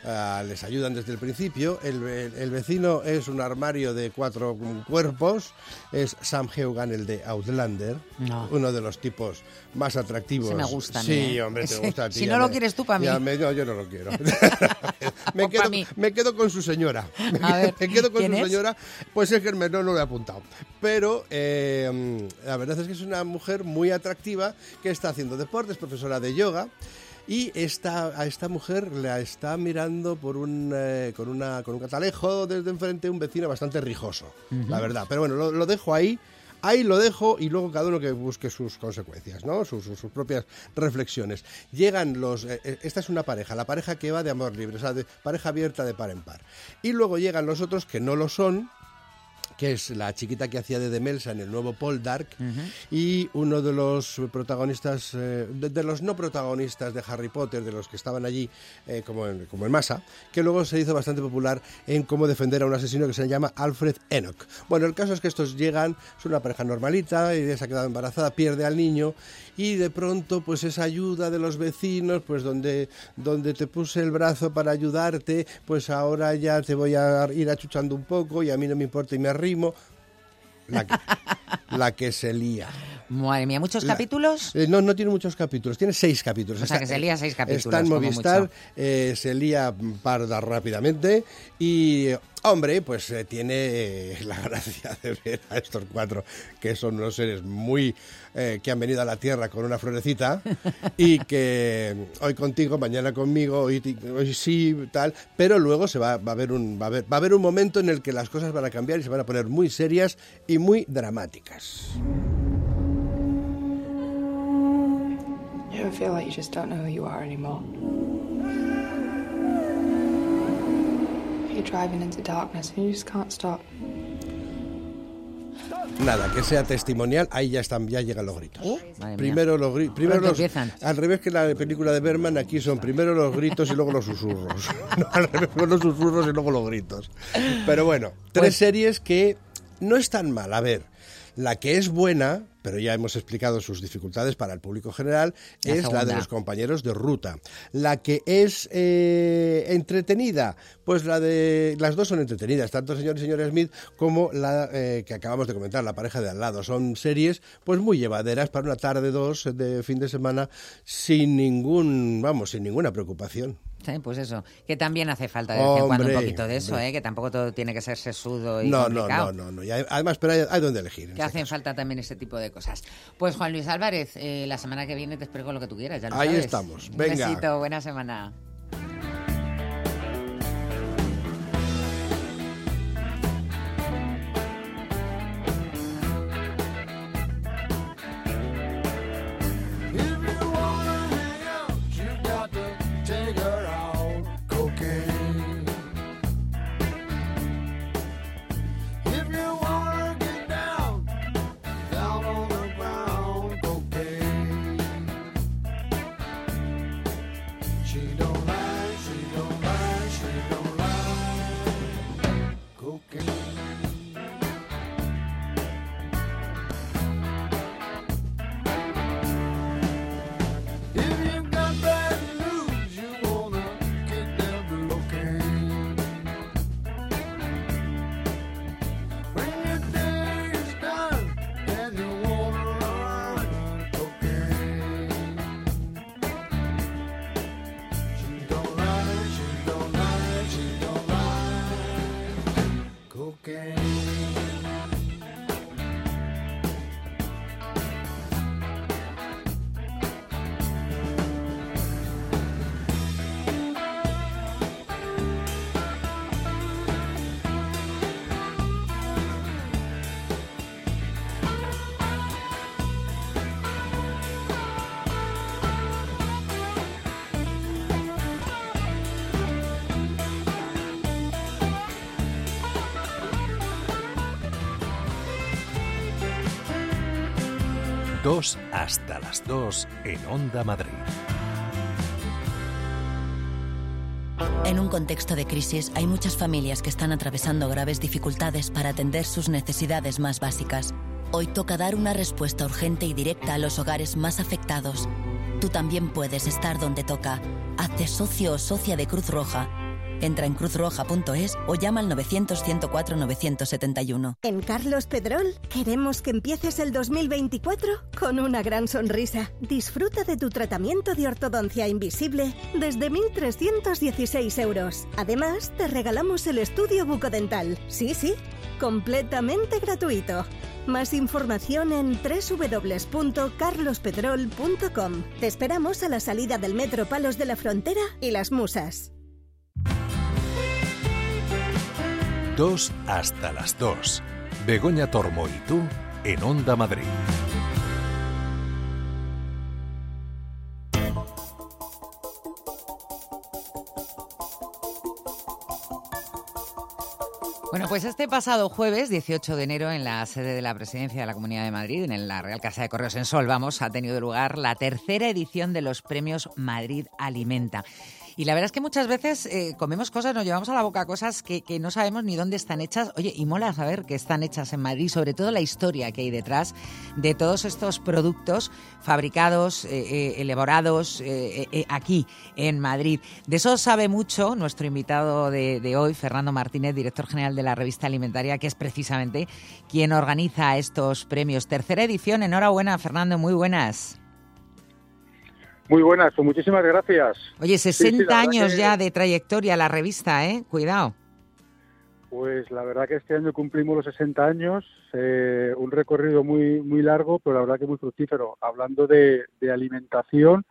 ah, les ayudan desde el principio. El, el- el vecino es un armario de cuatro cuerpos, es Sam Heugan, el de Outlander, No. uno de los tipos más atractivos. Ese me gusta a mí, Sí, ¿eh? hombre, te gusta a ti. si no lo me- quieres tú, pa' mí. me- no, yo no lo quiero. me, quedo, me quedo con su señora. Me, A quedo- ver, me quedo con ¿quién su es? señora. Pues es que no, no lo he apuntado. Pero eh, la verdad es que es una mujer muy atractiva que está haciendo deportes, profesora de yoga. Y esta, a esta mujer la está mirando por un, eh, con, una, con un catalejo desde enfrente un vecino bastante rijoso, la verdad. Pero bueno, lo, lo dejo ahí. Ahí lo dejo y luego cada uno que busque sus consecuencias, ¿no? Sus, sus- sus propias reflexiones. Llegan los... eh, eh, esta es una pareja, la pareja que va de amor libre, o sea, de pareja abierta de par en par. Y luego llegan los otros que no lo son, que es la chiquita que hacía de Demelsa en el nuevo Paul Dark, y uno de los protagonistas, eh, de, de los no protagonistas de Harry Potter, de los que estaban allí eh, como, en, como en masa, que luego se hizo bastante popular en cómo defender a un asesino que se llama Alfred Enoch. Bueno, el caso es que estos llegan, es una pareja normalita, ella se ha quedado embarazada, pierde al niño, y de pronto pues esa ayuda de los vecinos, pues donde, donde te puse el brazo para ayudarte, pues ahora ya te voy a ir achuchando un poco y a mí no me importa y me La que, la que se lía. Madre mía, ¿muchos La- capítulos? Eh, no, no tiene muchos capítulos, tiene seis capítulos. O sea, que se lía seis capítulos, Está en Movistar, eh, se lía parda rápidamente y, eh, hombre, pues eh, tiene eh, la gracia de ver a estos cuatro, que son unos seres muy... eh, que han venido a la Tierra con una florecita y que hoy contigo, mañana conmigo, hoy, sí, tal, pero luego se va, va, a haber un, va, a haber, va a haber un momento en el que las cosas van a cambiar y se van a poner muy serias y muy dramáticas. You feel like you just don't know who you are anymore? You're driving into darkness and you just can't stop. Nada, que sea testimonial, ahí ya están, ya llegan los gritos. Mía. primero los gritos, primero los, empiezan. al revés que la película de Berman, aquí son primero los gritos y luego los susurros. No, al revés, primero los susurros y luego los gritos. Pero bueno, tres Pues- series que no están mal. A ver, la que es buena, pero ya hemos explicado sus dificultades para el público general, La es la de los compañeros de ruta. La que es eh, entretenida, pues la de las dos son entretenidas, tanto señor y señora Smith como la eh, que acabamos de comentar, la pareja de al lado. Son series pues muy llevaderas para una tarde dos de fin de semana sin ningún, vamos, sin ninguna preocupación. Sí, pues eso, que también hace falta de vez en cuando un poquito de eso. ¿eh? que tampoco todo tiene que ser sesudo y No, complicado. no, no, no. Y hay- además, pero hay, hay donde elegir. en Que este hacen falta también ese tipo de cosas. Pues Juan Luis Álvarez, eh, la semana que viene te espero con lo que tú quieras, ya lo Ahí sabes. estamos. Un Venga. besito, buena semana. Okay. 2 hasta las 2 en Onda Madrid. En un contexto de crisis hay muchas familias que están atravesando graves dificultades para atender sus necesidades más básicas. Hoy toca dar una respuesta urgente y directa a los hogares más afectados. Tú también puedes estar donde toca. Hazte socio o socia de Cruz Roja Entra en cruzroja.es o llama al 900-104-971. En Carlos Pedrol queremos que empieces el 2024 con una gran sonrisa. Disfruta de tu tratamiento de ortodoncia invisible desde 1.316 euros. Además, te regalamos el estudio bucodental. Sí, sí, completamente gratuito. Más información en www.carlospedrol.com. Te esperamos a la salida del Metro Palos de la Frontera y Las Musas. 2 hasta las 2. Begoña Tormo y tú en Onda Madrid. Bueno, pues este pasado jueves, 18 de enero, en la sede de la Presidencia de la Comunidad de Madrid, en la Real Casa de Correos en Sol, vamos, ha tenido lugar la tercera edición de los premios Madrid Alimenta. Y la verdad es que muchas veces eh, comemos cosas, nos llevamos a la boca cosas que, no sabemos ni dónde están hechas. Oye, y mola saber que están hechas en Madrid, sobre todo la historia que hay detrás de todos estos productos fabricados, eh, eh, elaborados aquí en Madrid. De eso sabe mucho nuestro invitado de, de hoy, Fernando Martínez, director general de la revista alimentaria, que es precisamente quien organiza estos premios. Tercera edición, enhorabuena, Fernando, muy buenas. Muy buenas, pues muchísimas gracias. Oye, 60 años ya de trayectoria la revista, ¿eh? Cuidado. Pues la verdad que este año cumplimos los 60 años, eh, un recorrido muy muy largo, pero la verdad que muy fructífero. Hablando de, de alimentación,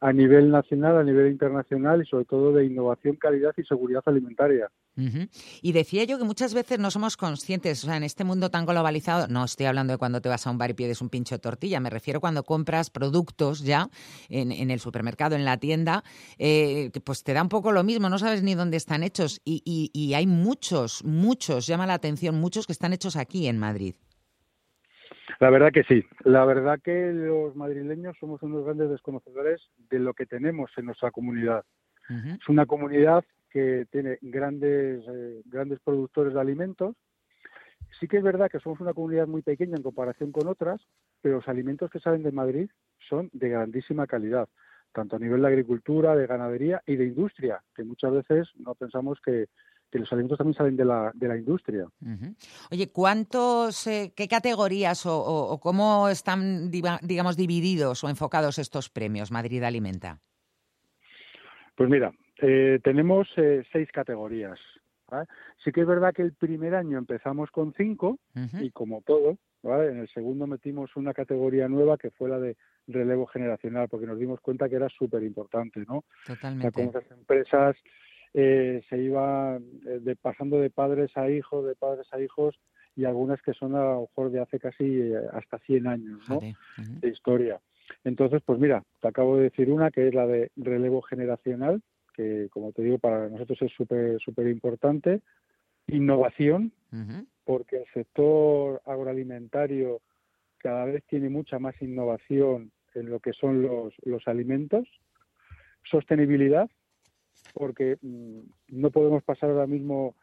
a nivel nacional, a nivel internacional y sobre todo de innovación, calidad y seguridad alimentaria. Y decía yo que muchas veces no somos conscientes, o sea, en este mundo tan globalizado, no estoy hablando de cuando te vas a un bar y pides un pincho de tortilla, me refiero cuando compras productos ya en, el supermercado, en la tienda, eh, pues te da un poco lo mismo, no sabes ni dónde están hechos y, y hay muchos, muchos, llama la atención, muchos que están hechos aquí en Madrid. La verdad que sí. La verdad que los madrileños somos unos grandes desconocedores de lo que tenemos en nuestra comunidad. Es una comunidad que tiene grandes, eh, grandes productores de alimentos. Sí que es verdad que somos una comunidad muy pequeña en comparación con otras, pero los alimentos que salen de Madrid son de grandísima calidad, tanto a nivel de agricultura, de ganadería y de industria, que muchas veces no pensamos que, que los alimentos también salen de la, de la industria. Oye, ¿cuántos, eh, qué categorías o, cómo están, digamos, divididos o enfocados estos premios Madrid Alimenta? Pues mira, eh, tenemos eh, seis categorías. Sí que es verdad que el primer año empezamos con cinco y como todo, en el segundo metimos una categoría nueva que fue la de relevo generacional porque nos dimos cuenta que era súper importante, ¿no? Totalmente. las empresas eh, se iba eh, de, pasando de padres a hijos, de padres a hijos, y algunas que son a lo mejor de hace casi eh, hasta 100 años ¿no? de historia. Entonces, pues mira, te acabo de decir una que es la de relevo generacional, que como te digo, para nosotros es súper súper importante. Innovación, porque el sector agroalimentario cada vez tiene mucha más innovación en lo que son los, los alimentos. Sostenibilidad, porque mm, no podemos pasar ahora mismo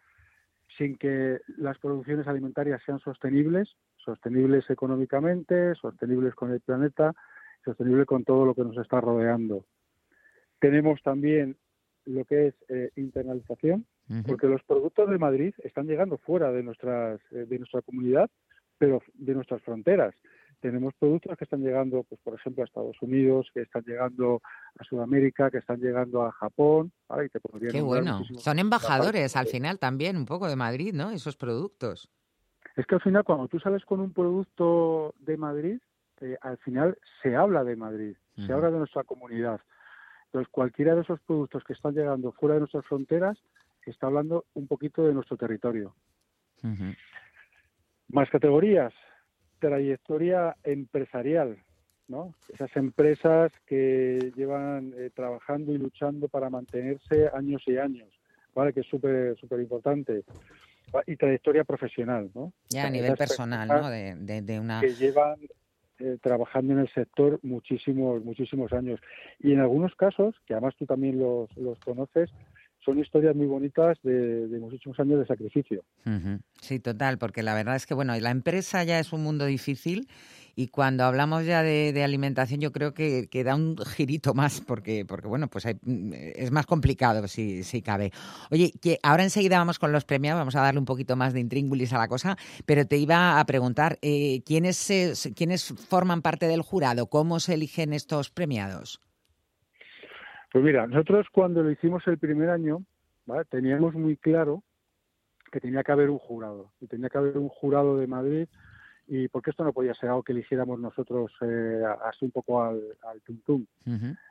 sin que las producciones alimentarias sean sostenibles, sostenibles económicamente, sostenibles con el planeta, sostenibles con todo lo que nos está rodeando. Tenemos también lo que es eh, internalización, porque los productos de Madrid están llegando fuera de nuestras eh, de nuestra comunidad, pero de nuestras fronteras tenemos productos que están llegando, pues por ejemplo, a Estados Unidos, que están llegando a Sudamérica, que están llegando a Japón. Qué bueno. Son embajadores al final también, un poco de Madrid, ¿no? Esos productos. Es que al final, cuando tú sales con un producto de Madrid, eh, al final se habla de Madrid, se habla de nuestra comunidad. Entonces, cualquiera de esos productos que están llegando fuera de nuestras fronteras está hablando un poquito de nuestro territorio. Más categorías, trayectoria empresarial, ¿no? Esas empresas que llevan eh, trabajando y luchando para mantenerse años y años, ¿vale? Que es súper súper importante. Y trayectoria profesional, ¿no? Ya a nivel personal, ¿no? De, una... Que llevan eh, trabajando en el sector muchísimos, muchísimos años. Y en algunos casos, que además tú también los, los conoces, son historias muy bonitas de, muchísimos años de sacrificio. Sí, total, porque la verdad es que, bueno, la empresa ya es un mundo difícil y cuando hablamos ya de, alimentación yo creo que, da un girito más porque, porque bueno, pues es más complicado si, si cabe. Oye, que ahora enseguida vamos con los premiados, vamos a darle un poquito más de intríngulis a la cosa, pero te iba a preguntar, eh, ¿quiénes, ¿quiénes forman parte del jurado? ¿Cómo se eligen estos premiados? Pues mira, nosotros cuando lo hicimos el primer año, teníamos muy claro que tenía que haber un jurado, y tenía que haber un jurado de Madrid, y porque esto no podía ser algo que eligiéramos nosotros eh, así un poco al, al tum,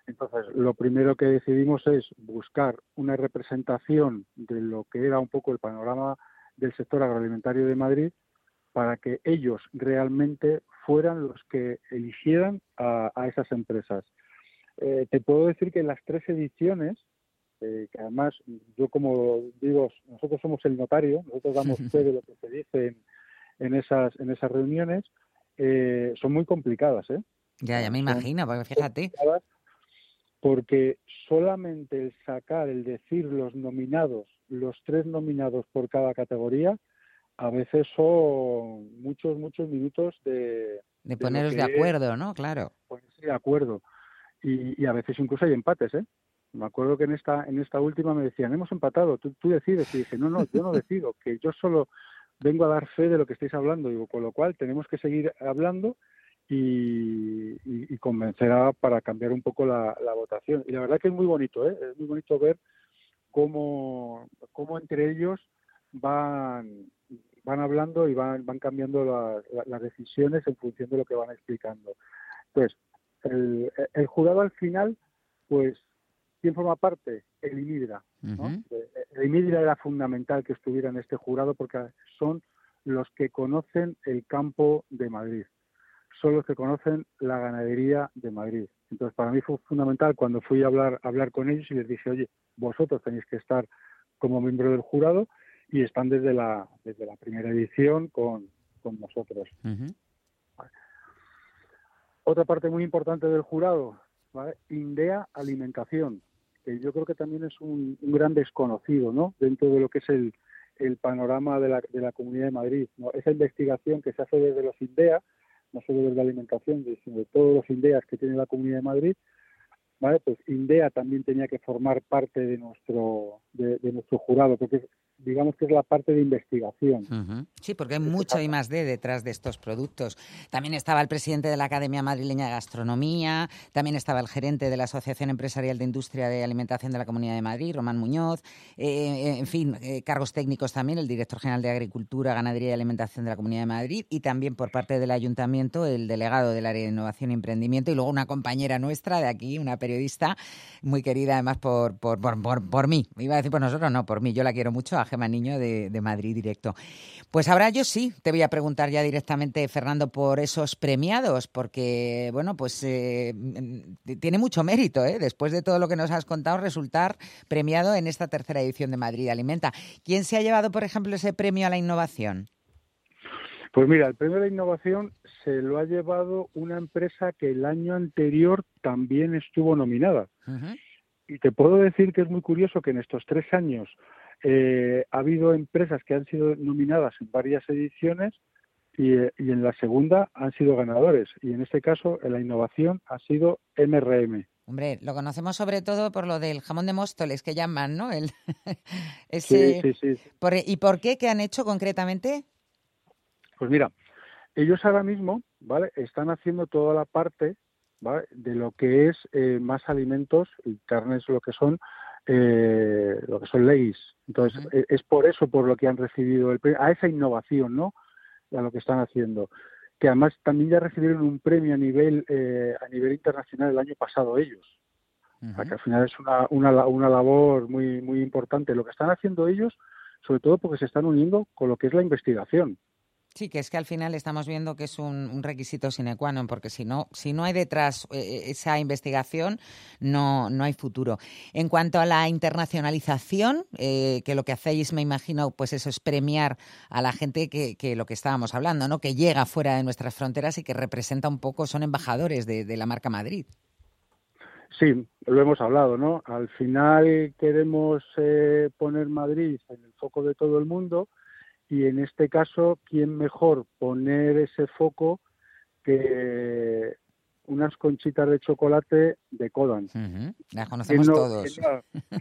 Entonces, lo primero que decidimos es buscar una representación de lo que era un poco el panorama del sector agroalimentario de Madrid para que ellos realmente fueran los que eligieran a esas empresas. Eh, te puedo decir que en las tres ediciones, eh, que además yo como digo, nosotros somos el notario, nosotros damos fe de lo que se dice en, esas, en esas reuniones, eh, son muy complicadas. ¿eh? Ya, ya me imagino, porque fíjate. Porque solamente el sacar, el decir los nominados, los tres nominados por cada categoría, a veces son muchos, muchos minutos de... De, poneros de acuerdo, ¿no? Claro. Ponerse de acuerdo y, a veces incluso hay empates, ¿eh? Me acuerdo que en esta, en esta última me decían, hemos empatado, tú, tú decides. Y dije, no, no, yo no decido, que yo solo vengo a dar fe de lo que estáis hablando. Digo, con lo cual tenemos que seguir hablando y, y, convencer a, para cambiar un poco la, votación. Y la verdad que es muy bonito, ¿eh? Es muy bonito ver cómo, cómo entre ellos van, van hablando y van, van cambiando las decisiones en función de lo que van explicando. Entonces, el, el jurado al final, pues, ¿quién forma parte? El IMIDRA. El IMIDRA era fundamental que estuviera en este jurado porque son los que conocen el campo de Madrid, son los que conocen la ganadería de Madrid. Entonces, para mí fue fundamental cuando fui a hablar, hablar con ellos y les dije, oye, vosotros tenéis que estar como miembro del jurado y están desde la, desde la primera edición con, con nosotros. Otra parte muy importante del jurado, Indea Alimentación, que yo creo que también es un, gran desconocido ¿no? dentro de lo que es el, panorama de la, de la Comunidad de Madrid. Esa investigación que se hace desde los INDEA, no solo desde la alimentación, sino de todos los INDEAs que tiene la Comunidad de Madrid, ¿vale? pues INDEA también tenía que formar parte de nuestro, de nuestro jurado, porque digamos que es la parte de investigación. Sí, porque hay mucho I más D detrás de estos productos. También estaba el presidente de la Academia Madrileña de Gastronomía, también estaba el gerente de la Asociación Empresarial de Industria de Alimentación de la Comunidad de Madrid, Román Muñoz, eh, eh, en fin, eh, cargos técnicos también, el director general de Agricultura, Ganadería y Alimentación de la Comunidad de Madrid y también por parte del Ayuntamiento el delegado del área de Innovación e Emprendimiento y luego una compañera nuestra de aquí, una periodista muy querida además por, por, por, por, mí. Iba a decir por nosotros, no, por mí. Yo la quiero mucho, a Gema Niño de, Madrid Directo. Pues ahora yo sí, te voy a preguntar ya directamente, Fernando, por esos premiados, porque, bueno, pues eh, mm, tiene mucho mérito, ¿eh? después de todo lo que nos has contado, resultar premiado en esta tercera edición de Madrid Alimenta. ¿Quién se ha llevado, por ejemplo, ese premio a la innovación? Pues mira, el premio a la innovación se lo ha llevado una empresa que el año anterior también estuvo nominada. Y te puedo decir que es muy curioso que en estos tres años eh, ha habido empresas que han sido nominadas en varias ediciones y, en la segunda han sido ganadores. Y en este caso, en la innovación ha sido MRM. Hombre, lo conocemos sobre todo por lo del jamón de Móstoles que llaman, ¿no? El, Sí, sí, sí. ¿Y por qué? ¿Qué han hecho concretamente? Pues mira, ellos ahora mismo, ¿vale? Están haciendo toda la parte de lo que es eh, más alimentos y carnes, lo que son eh, lo que son leyes. Entonces, e, es por eso por lo que han recibido el premio, a esa innovación, ¿no? A lo que están haciendo. Que además también ya recibieron un premio a nivel eh, a nivel internacional el año pasado ellos. que al final es una, una, una labor muy, muy importante. Lo que están haciendo ellos, sobre todo porque se están uniendo con lo que es la investigación. Sí, que es que al final estamos viendo que es un, requisito sine qua non, porque si no, si no hay detrás eh, eh, esa investigación, no, no hay futuro. En cuanto a la internacionalización, eh, que lo que hacéis, me imagino, pues eso es premiar a la gente que, que, lo que estábamos hablando, ¿no? Que llega fuera de nuestras fronteras y que representa un poco, son embajadores de, de la marca Madrid. Sí, lo hemos hablado, ¿no? Al final queremos poner Madrid en el foco de todo el mundo y en este caso, ¿quién mejor poner ese foco que unas conchitas de chocolate de Kodan? Las conocemos todos.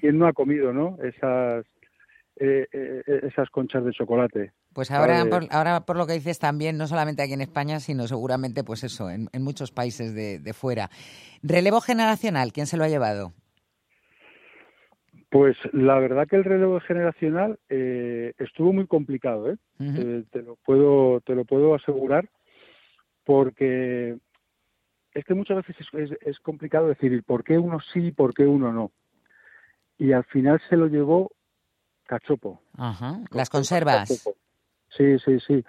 ¿quién no, ha comido, no? Esas, eh, eh, esas conchas de chocolate. Pues ahora, por, ahora por lo que dices también, no solamente aquí en España, sino seguramente, pues eso, en, muchos países de, de fuera. Relevo generacional, ¿quién se lo ha llevado? Pues la verdad que el relevo generacional eh, estuvo muy complicado, ¿eh? te, lo puedo te lo puedo asegurar, porque es que muchas veces es, complicado decir por qué uno sí y por qué uno no. Y al final se lo llevó Cachopo. Ajá. Las conservas. Sí, sí, sí.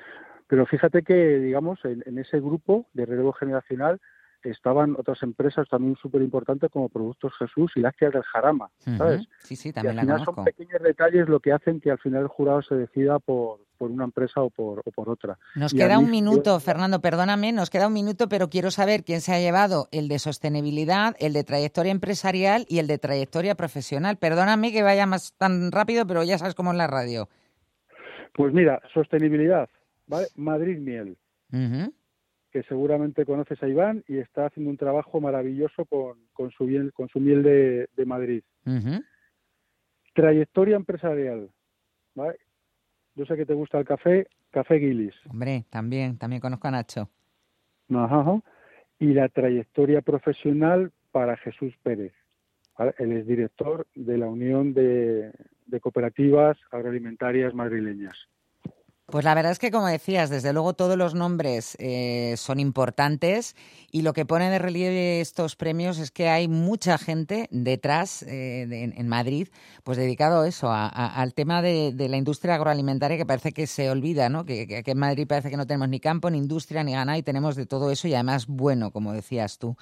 Pero fíjate que, digamos, en ese grupo de relevo generacional estaban otras empresas también súper importantes como Productos Jesús y Lácteas del Jarama, ¿sabes? Sí, sí, también y al final son pequeños detalles lo que hacen que al final el jurado se decida por, por una empresa o por, o por otra. Nos queda un minuto, Fernando, perdóname, nos queda un minuto, pero quiero saber quién se ha llevado el de sostenibilidad, el de trayectoria empresarial y el de trayectoria profesional. Perdóname que vaya más tan rápido, pero ya sabes cómo es la radio. Pues mira, sostenibilidad, ¿vale? Madrid Miel que seguramente conoces a Iván y está haciendo un trabajo maravilloso con, con su, miel, con su miel de, Madrid. Trayectoria empresarial. Yo sé que te gusta el café, Café Guilis. Hombre, también, también conozco a Nacho. Ajá, Y la trayectoria profesional para Jesús Pérez. Él es director de la Unión de Cooperativas Agroalimentarias Madrileñas. Pues la verdad es que, como decías, desde luego todos los nombres eh, son importantes y lo que pone de relieve estos premios es que hay mucha gente detrás eh, en Madrid, pues dedicado a eso, al tema de, la industria agroalimentaria que parece que se olvida, ¿no? Que, que, en Madrid parece que no tenemos ni campo, ni industria, ni ganado y tenemos de todo eso y además bueno, como decías tú.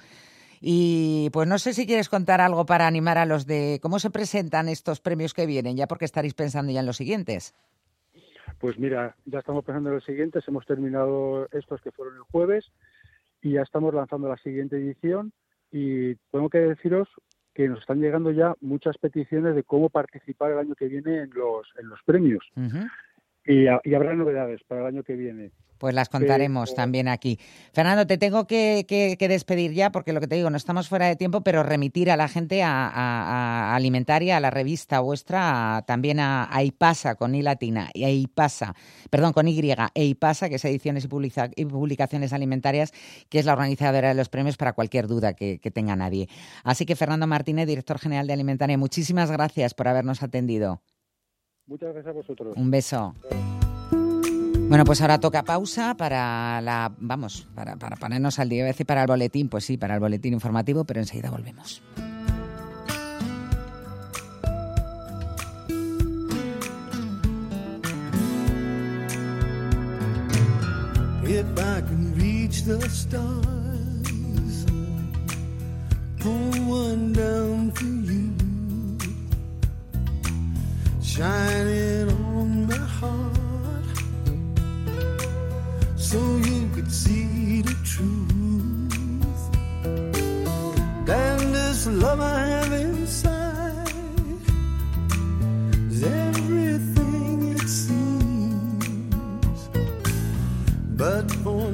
Y pues no sé si quieres contar algo para animar a los de cómo se presentan estos premios que vienen, ya porque estaréis pensando ya en los siguientes. Pues mira, ya estamos pensando en los siguientes, hemos terminado estos que fueron el jueves y ya estamos lanzando la siguiente edición y tengo que deciros que nos están llegando ya muchas peticiones de cómo participar el año que viene en los, en los premios. y, y habrá novedades para el año que viene. Pues las contaremos también aquí. Fernando, te tengo que, despedir ya porque lo que te digo, no estamos fuera de tiempo, pero remitir a la gente a, Alimentaria, a la revista vuestra, también a, IPASA con I latina, y a IPASA, perdón, con Y, e IPASA, que es Ediciones y, Publicaciones Alimentarias, que es la organizadora de los premios para cualquier duda que, que tenga nadie. Así que Fernando Martínez, director general de Alimentaria, muchísimas gracias por habernos atendido. Muchas gracias a vosotros. Un beso. Bueno, pues ahora toca pausa para la, vamos, para, para ponernos al día, decir para el boletín, pues sí, para el boletín informativo, pero enseguida volvemos. So you could see the truth. And this love I have inside is everything it seems. But for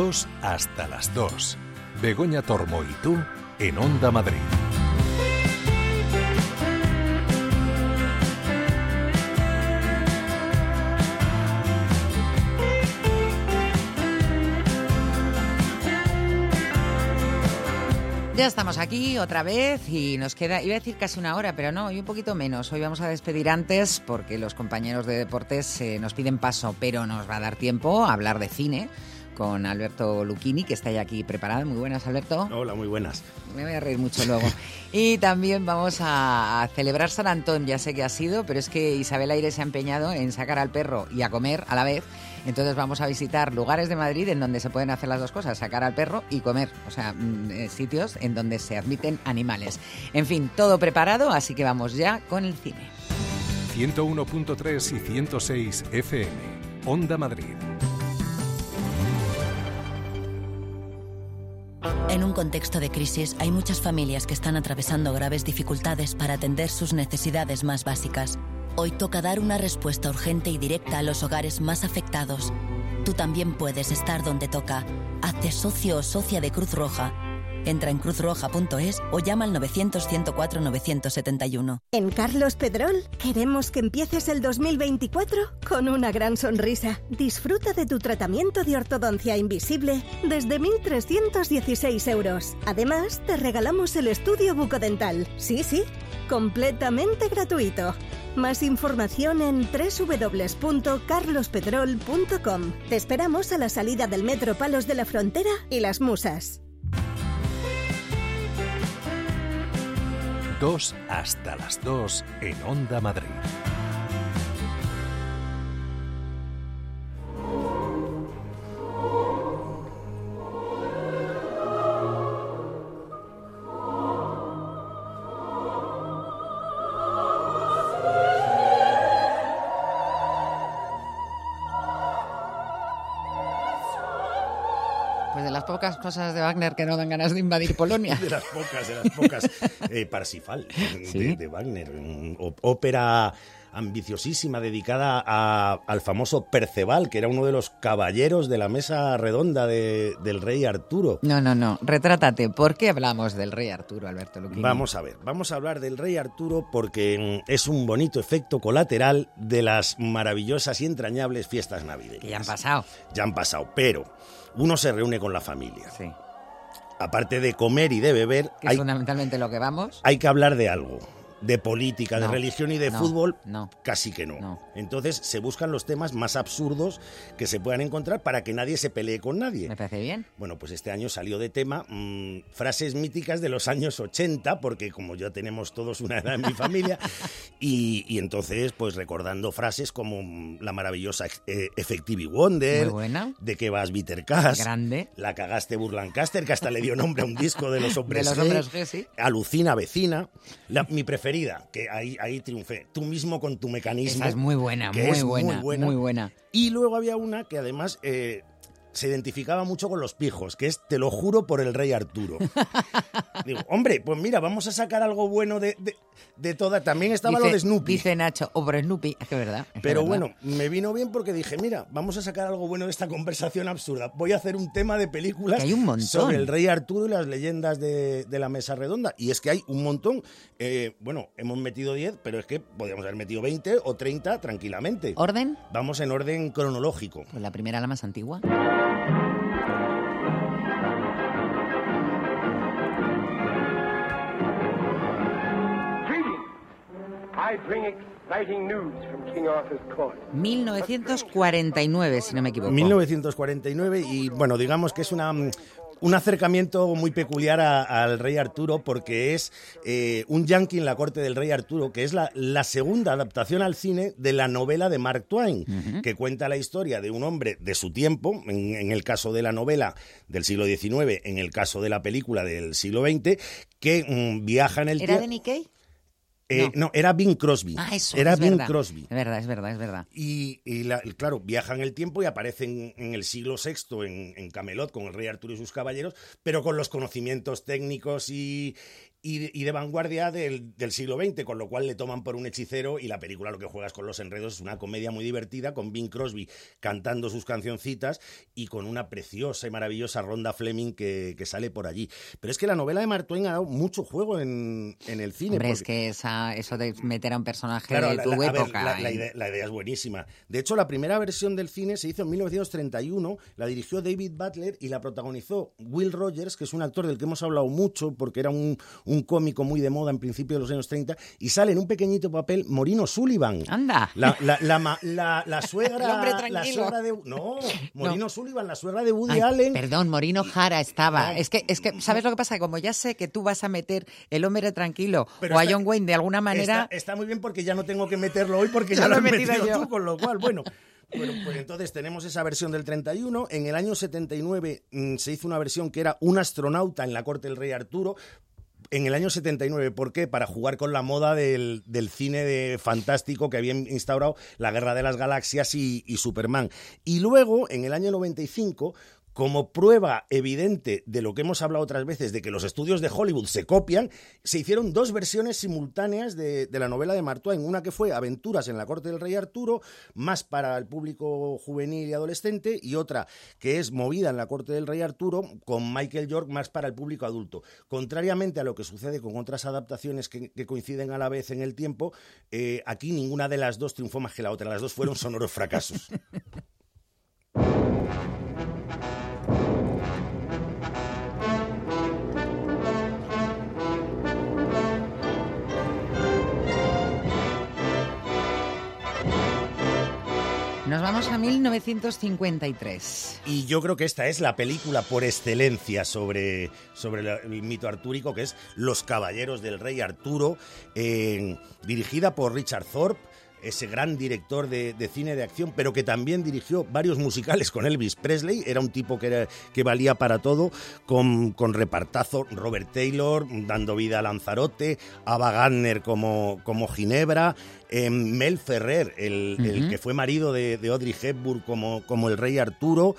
2 hasta las 2. Begoña Tormo y tú en Onda Madrid. Ya estamos aquí otra vez y nos queda, iba a decir casi una hora, pero no, hoy un poquito menos. Hoy vamos a despedir antes porque los compañeros de deportes eh, nos piden paso, pero nos va a dar tiempo a hablar de cine con Alberto Lucchini, que está ya aquí preparado. Muy buenas, Alberto. Hola, muy buenas. Me voy a reír mucho luego. y también vamos a, celebrar San Antón, ya sé que ha sido, pero es que Isabel Aire se ha empeñado en sacar al perro y a comer a la vez. Entonces vamos a visitar lugares de Madrid en donde se pueden hacer las dos cosas, sacar al perro y comer. O sea, mm, eh, sitios en donde se admiten animales. En fin, todo preparado, así que vamos ya con el cine. 101.3 y 106 FM. Onda Madrid. En un contexto de crisis hay muchas familias que están atravesando graves dificultades para atender sus necesidades más básicas. Hoy toca dar una respuesta urgente y directa a los hogares más afectados. Tú también puedes estar donde toca. Hazte socio o socia de Cruz Roja Entra en cruzroja.es o llama al 900-104-971. En Carlos Pedrol queremos que empieces el 2024 con una gran sonrisa. Disfruta de tu tratamiento de ortodoncia invisible desde 1.316 euros. Además, te regalamos el estudio bucodental. Sí, sí, completamente gratuito. Más información en www.carlospedrol.com. Te esperamos a la salida del Metro Palos de la Frontera y Las Musas. 2 hasta las 2 en Onda Madrid. Pocas cosas de Wagner que no dan ganas de invadir Polonia. de las pocas, de las pocas. Eh, Parsifal, de, Wagner. Ópera ambiciosísima dedicada al famoso Perceval, que era uno de los caballeros de la mesa redonda del rey Arturo. No, no, no. Retrátate. ¿Por qué hablamos del rey Arturo, Alberto Luquini? Vamos a ver. Vamos a hablar del rey Arturo porque mm, es un bonito efecto colateral de las maravillosas y entrañables fiestas navideñas. Que ya han pasado. Ya han pasado, pero uno se reúne con la familia. Sí. aparte de comer y de beber, que es fundamentalmente lo que vamos, hay que hablar de algo de política, de religión y de no, fútbol, no, casi que no. Entonces se buscan los temas más absurdos que se puedan encontrar para que nadie se pelee con nadie. Me parece bien. Bueno, pues este año salió de tema mmm, frases míticas de los años 80, porque como ya tenemos todos una edad en mi familia, y, y, entonces pues recordando frases como la maravillosa eh, Effective Wonder, Muy buena. de que vas Bitter Cash, Grande. la cagaste Burlancaster, que hasta le dio nombre a un disco de los hombres, de los hombres G, sí. Alucina Vecina, la, mi que ahí, ahí triunfé. Tú mismo con tu mecanismo. Esa es muy buena, muy es buena, muy buena, muy buena. Y luego había una que además eh, se identificaba mucho con los pijos, que es Te lo juro por el rey Arturo. Digo, hombre, pues mira, vamos a sacar algo bueno de, de, de toda. También estaba dice, lo de Snoopy. Dice Nacho, o por Snoopy, es que verdad. Es Pero verdad. bueno, me vino bien porque dije, mira, vamos a sacar algo bueno de esta conversación absurda. Voy a hacer un tema de películas hay un montón. sobre el rey Arturo y las leyendas de, de la mesa redonda. Y es que hay un montón. Eh, bueno, hemos metido 10, pero es que podríamos haber metido 20 o 30 tranquilamente. ¿Orden? Vamos en orden cronológico. Pues la primera, la más antigua. 1949, si no me equivoco. 1949 y bueno, digamos que es una un acercamiento muy peculiar a, al rey Arturo porque es eh, un yankee en la corte del rey Arturo, que es la, la segunda adaptación al cine de la novela de Mark Twain, uh -huh. que cuenta la historia de un hombre de su tiempo, en, en, el caso de la novela del siglo XIX, en el caso de la película del siglo XX, que mm, viaja en el tiempo. ¿Era de Nikkei? Eh, no. no. era Bing Crosby. Ah, eso, era es Bing verdad. Crosby. Es verdad, es verdad, es verdad. Y, y, la, y claro, viaja en el tiempo y aparece en, en el siglo VI en, en, Camelot con el rey Arturo y sus caballeros, pero con los conocimientos técnicos y, y de, y de vanguardia del, del, siglo XX, con lo cual le toman por un hechicero y la película lo que juegas con los enredos es una comedia muy divertida con Bing Crosby cantando sus cancioncitas y con una preciosa y maravillosa Ronda Fleming que, que sale por allí. Pero es que la novela de Mark Twain ha dado mucho juego en, en el cine. Hombre, porque... es que esa, eso de meter a un personaje claro, de tu la, época. Ver, la, la, idea, la, idea, es buenísima. De hecho, la primera versión del cine se hizo en 1931, la dirigió David Butler y la protagonizó Will Rogers, que es un actor del que hemos hablado mucho porque era un, un cómico muy de moda en principio de los años 30, y sale en un pequeñito papel Morino Sullivan. Anda. La, la, la suegra. El la suegra de. No, Morino no. Sullivan, la suegra de Woody Ay, Allen. Perdón, Morino Jara estaba. Es que, es que, ¿sabes lo que pasa? Como ya sé que tú vas a meter el hombre tranquilo Pero o está, a John Wayne de alguna manera. Está, está, muy bien porque ya no tengo que meterlo hoy porque ya, ya lo he metido, metido yo. tú, con lo cual, bueno. Bueno, pues entonces tenemos esa versión del 31. En el año 79 mmm, se hizo una versión que era un astronauta en la corte del rey Arturo. En el año 79, ¿por qué? Para jugar con la moda del, cine de fantástico que había instaurado la Guerra de las Galaxias y, y Superman. Y luego, en el año 95, como prueba evidente de lo que hemos hablado otras veces, de que los estudios de Hollywood se copian, se hicieron dos versiones simultáneas de, la novela de Mark Twain. Una que fue Aventuras en la corte del rey Arturo, más para el público juvenil y adolescente, y otra que es Movida en la corte del rey Arturo, con Michael York, más para el público adulto. Contrariamente a lo que sucede con otras adaptaciones que, que coinciden a la vez en el tiempo, eh, aquí ninguna de las dos triunfó más que la otra. Las dos fueron sonoros fracasos. Nos vamos a 1953. Y yo creo que esta es la película por excelencia sobre, sobre el mito artúrico, que es Los Caballeros del Rey Arturo, eh, dirigida por Richard Thorpe ese gran director de, de, cine de acción, pero que también dirigió varios musicales con Elvis Presley, era un tipo que, era, que valía para todo, con, con, repartazo Robert Taylor, dando vida a Lanzarote, Ava Gardner como, como Ginebra, eh, Mel Ferrer, el, uh -huh. el, que fue marido de, de Audrey Hepburn como, como el rey Arturo,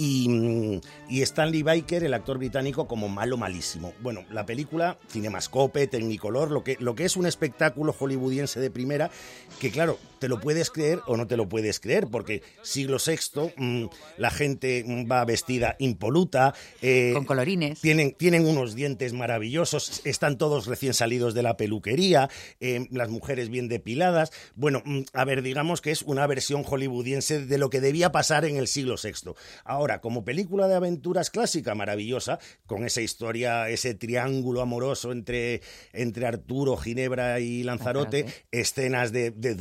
y, y, Stanley Biker, el actor británico, como malo malísimo. Bueno, la película, Cinemascope, Technicolor, lo que, lo que es un espectáculo hollywoodiense de primera, que claro, te lo puedes creer o no te lo puedes creer, porque siglo VI, mmm, la gente va vestida impoluta. Eh, Con colorines. Tienen, tienen unos dientes maravillosos, están todos recién salidos de la peluquería, eh, las mujeres bien depiladas. Bueno, mmm, a ver, digamos que es una versión hollywoodiense de lo que debía pasar en el siglo VI. Ahora, como película de aventuras clásica, maravillosa, con esa historia, ese triángulo amoroso entre, entre Arturo, Ginebra y Lanzarote, escenas de, de,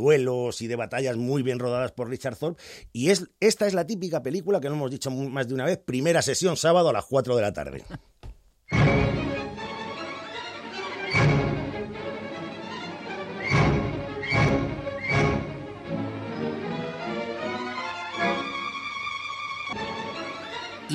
y de batallas muy bien rodadas por Richard Thorpe. Y es, esta es la típica película que lo hemos dicho más de una vez, primera sesión sábado a las 4 de la tarde.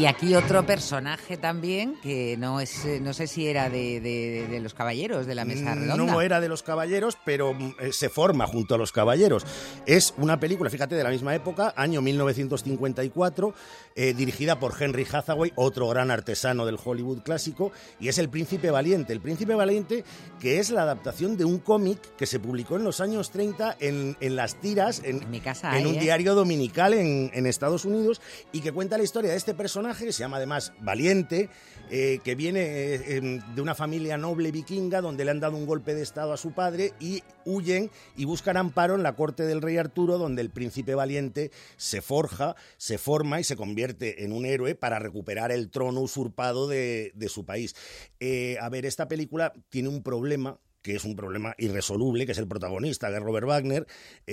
Y aquí otro personaje también, que no es eh, no sé si era de, de, los caballeros de la mesa redonda. No era de los caballeros, pero mm, eh, se forma junto a los caballeros. Es una película, fíjate, de la misma época, año 1954, eh, dirigida por Henry Hathaway, otro gran artesano del Hollywood clásico, y es El Príncipe Valiente. El Príncipe Valiente, que es la adaptación de un cómic que se publicó en los años 30 en, en las tiras, en, Mi casa en un ¿eh? diario dominical en, en Estados Unidos, y que cuenta la historia de este personaje se llama además Valiente, eh, que viene eh, de una familia noble vikinga donde le han dado un golpe de estado a su padre y huyen y buscan amparo en la corte del rey Arturo, donde el príncipe Valiente se forja, se forma y se convierte en un héroe para recuperar el trono usurpado de, su país. Eh, a ver, esta película tiene un problema que es un problema irresoluble, que es el protagonista, que es Robert Wagner,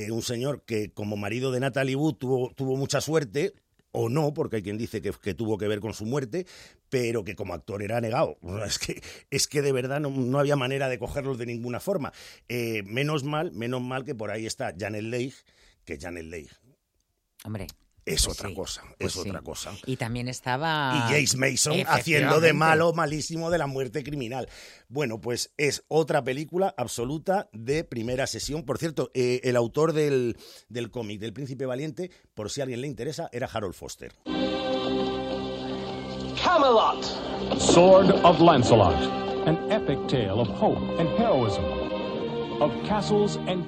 un señor que como marido de Natalie Wood tuvo mucha suerte, o no, porque hay quien dice que, tuvo que ver con su muerte, pero que como actor era negado. Es que, es que de verdad no, no había manera de cogerlo de ninguna forma. Eh, menos mal, menos mal que por ahí está Janet Leigh, que Janet Leigh. Hombre. Es pues otra sí, cosa, pues es sí. otra cosa. Y también estaba... Y James Mason haciendo de malo, malísimo de la muerte criminal. Bueno, pues es otra película absoluta de primera sesión. Por cierto, eh, el autor del, del cómic del Príncipe Valiente, por si a alguien le interesa, era Harold Foster. Camelot! Sword of Lancelot, an epic tale of hope and heroism,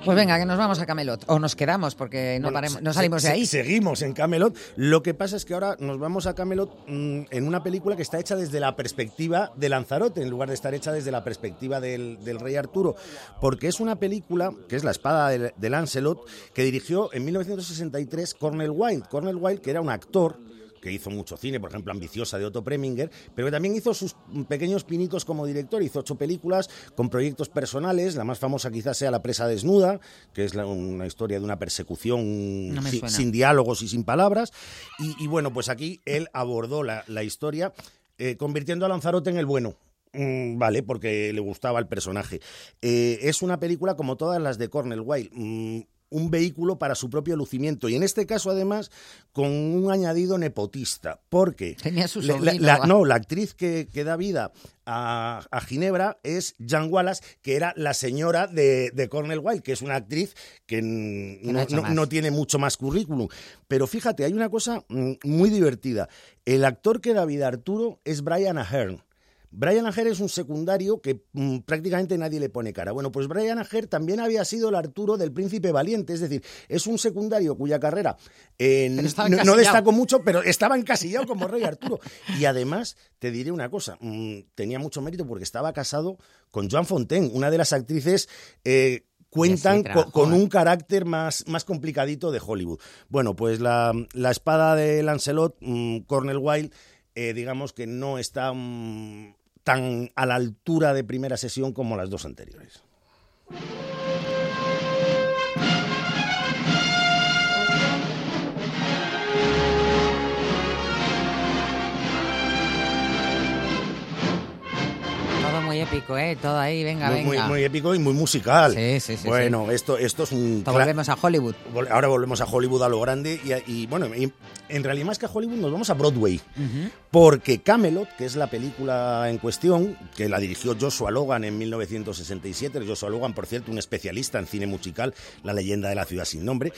Pues venga, que nos vamos a Camelot. O nos quedamos, porque no, Bueno, paremos- no se- salimos de se- ahí. Seguimos en Camelot. Lo que pasa es que ahora nos vamos a Camelot mm, en una película que está hecha desde la perspectiva de Lanzarote, en lugar de estar hecha desde la perspectiva del, del rey Arturo. Porque es una película, que es La espada de, de Lancelot, que dirigió en 1963 Cornel Wilde. Cornel Wilde, que era un actor que hizo mucho cine, por ejemplo, Ambiciosa de Otto Preminger, pero que también hizo sus pequeños pinitos como director. Hizo ocho películas con proyectos personales. La más famosa quizás sea La presa desnuda, que es la- una historia de una persecución No sin diálogos y sin palabras. Y, y bueno, pues aquí él abordó la, la historia eh, convirtiendo a Lanzarote en el bueno. Mm, vale, porque le gustaba el personaje. Eh, es una película como todas las de Cornel Wilde. mm, un vehículo para su propio lucimiento. Y en este caso además con un añadido nepotista porque Tenía su la- sobrino, la- va. no la actriz que, que da vida a, a Ginebra es Jan Wallace que era la señora de, de Cornel Wilde que es una actriz que no no tiene mucho más currículum. Pero fíjate hay una cosa mm, muy divertida. El actor que da vida a Arturo es Brian Ahern Brian Ager es un secundario que mm, prácticamente nadie le pone cara. Bueno, pues Brian Ager también había sido el Arturo del Príncipe Valiente, es decir, es un secundario cuya carrera eh, no, destacó mucho, pero estaba encasillado como rey Arturo. Y además, te diré una cosa, mm, tenía mucho mérito porque estaba casado con Joan Fontaine, una de las actrices... eh, cuentan con ¿eh? un carácter más, más complicadito de Hollywood. Bueno, pues la, la espada de Lancelot, mm, Cornel Wilde, eh, digamos que no está mm, tan a la altura de primera sesión como las dos anteriores. Épico, ¿eh? Todo ahí, venga, Muy, venga. muy épico y muy musical. Sí, sí, sí, Bueno, Esto, esto es un... Volvemos a Hollywood. Ahora volvemos a Hollywood a lo grande y, bueno, y en realidad más que a Hollywood nos vamos a Broadway. Porque Camelot, que es la película en cuestión, que la dirigió Joshua Logan en 1967, Joshua Logan, por cierto, un especialista en cine musical, la leyenda de la ciudad sin nombre,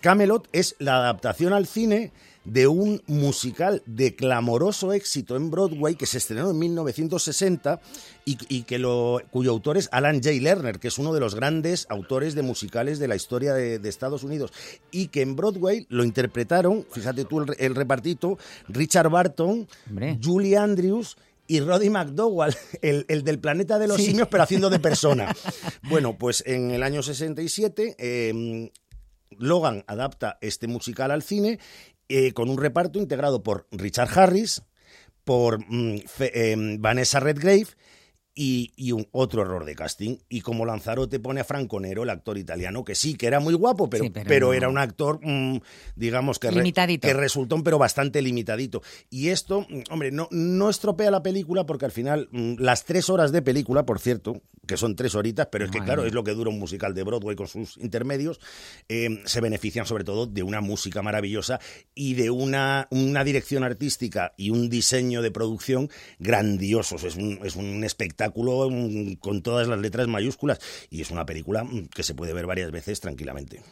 Camelot es la adaptación al cine de un musical de clamoroso éxito en Broadway que se estrenó en 1960 y, y que lo, cuyo autor es Alan J. Lerner, que es uno de los grandes autores de musicales de la historia de, de Estados Unidos y que en Broadway lo interpretaron, fíjate tú el, el repartito, Richard Barton, Julie Andrews y Roddy McDowell, el, el del planeta de los Sí. simios, pero haciendo de persona. bueno, pues en el año 67 eh, Logan adapta este musical al cine eh, con un reparto integrado por Richard Harris, por mm, em, Vanessa Redgrave y, y un otro error de casting. Y como Lanzarote pone a Franco Nero, el actor italiano, que sí, que era muy guapo, pero, Sí, pero pero no. era un actor, mm, digamos, que, re- Limitadito. que resultó, pero bastante limitadito. Y esto, mm, hombre, no, no estropea la película porque al final, mm, las tres horas de película, por cierto, que son tres horitas, pero es que claro, es lo que dura un musical de Broadway con sus intermedios, eh, se benefician sobre todo de una música maravillosa y de una, una dirección artística y un diseño de producción grandiosos. Es un, es un espectáculo mm, con todas las letras mayúsculas y es una película mm, que se puede ver varias veces tranquilamente.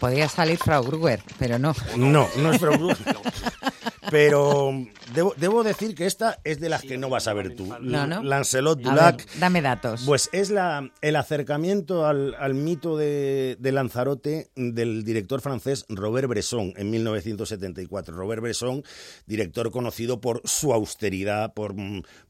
Podría salir Frau Gruber, pero no. No, no es Frau Gruber. Pero debo, debo decir que esta es de las que no vas a ver tú. No, ¿no? Lancelot Dulac. ver, dame datos. Pues es la, el acercamiento al, al mito de, de Lanzarote del director francés Robert Bresson en 1974. Robert Bresson, director conocido por su austeridad, por,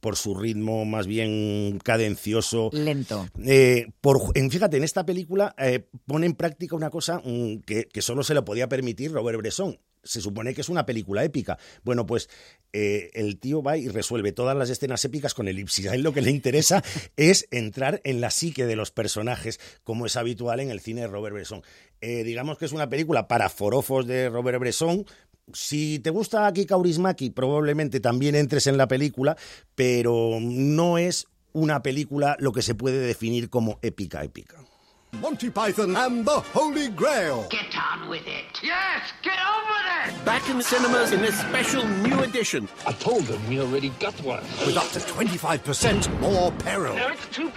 por su ritmo más bien cadencioso. Lento. Eh, por, en, fíjate, en esta película eh, pone en práctica una cosa mm, que, que solo se lo podía permitir Robert Bresson. Se supone que es una película épica. Bueno, pues eh, el tío va y resuelve todas las escenas épicas con elipsis. A él lo que le interesa es entrar en la psique de los personajes, como es habitual en el cine de Robert Bresson. Eh, digamos que es una película para forofos de Robert Bresson, si te gusta Aki Kaurismäki, probablemente también entres en la película, pero no es una película lo que se puede definir como épica épica. Monty Python and the Holy Grail. Get on with it. Yes, get on with it. Back in the cinemas in this special new edition. I told them we already got one. With up to 25% more peril.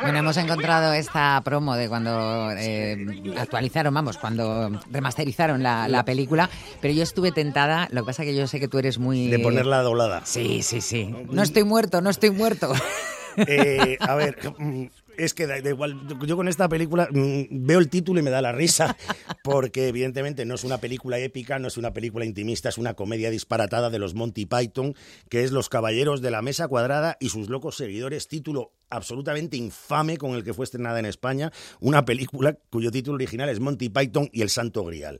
Bueno, hemos encontrado esta promo de cuando eh, actualizaron, vamos, cuando remasterizaron la, la película, pero yo estuve tentada, lo que pasa que yo sé que tú eres muy... De ponerla doblada. Sí, sí, sí. No estoy muerto, no estoy muerto. Eh, a ver, mm, es que da, igual, yo con esta película mm, veo el título y me da la risa, porque evidentemente no es una película épica, no es una película intimista, es una comedia disparatada de los Monty Python, que es Los Caballeros de la Mesa Cuadrada y sus locos seguidores, título absolutamente infame con el que fue estrenada en España, una película cuyo título original es Monty Python y el Santo Grial.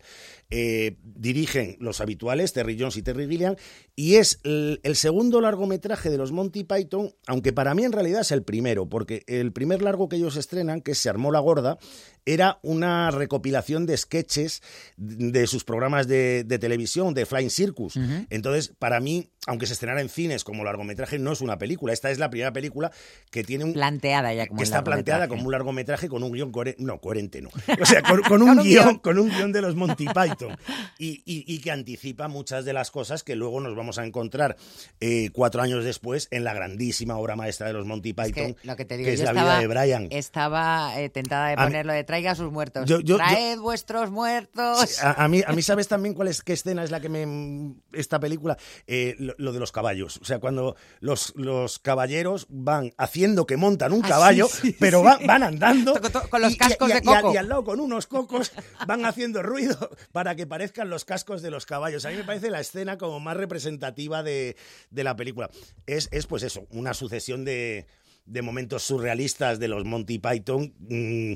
Eh, dirigen los habituales, Terry Jones y Terry Gilliam, y es el, el segundo largometraje de los Monty Python, aunque para mí en realidad es el primero, porque el primer largo que ellos estrenan, que Se armó la gorda, era una recopilación de sketches de sus programas de, de televisión, de Flying Circus. Entonces, para mí, aunque se estrenara en cines como largometraje, no es una película. Esta es la primera película que tiene un... Planteada ya como que está planteada como un largometraje con un guion coherente. No, coherente no. O sea, con, con un, guion, con un guion de los Monty Python. Y, y- y que anticipa muchas de las cosas que luego nos vamos a encontrar eh, cuatro años después en la grandísima obra maestra de los Monty Es Python, que lo que te digo, que es la estaba, vida de Brian. Estaba eh, tentada de ponerlo de traiga a sus muertos. Yo- yo- yo- Traed vuestros muertos. A, a mí, a mí, ¿sabes también cuál es qué escena es la que me. Esta película? Eh, lo, lo de los caballos. O sea, cuando los, los caballeros van haciendo que montan un Ah, caballo, sí, sí, pero van, andando. con los y- cascos y- de coco. Y al lado con unos cocos van haciendo ruido para que parezcan los cascos de los caballos. A mí me parece la escena como más representativa de, de la película. Es, es, pues eso, una sucesión de, de momentos surrealistas de los Monty Python. mm,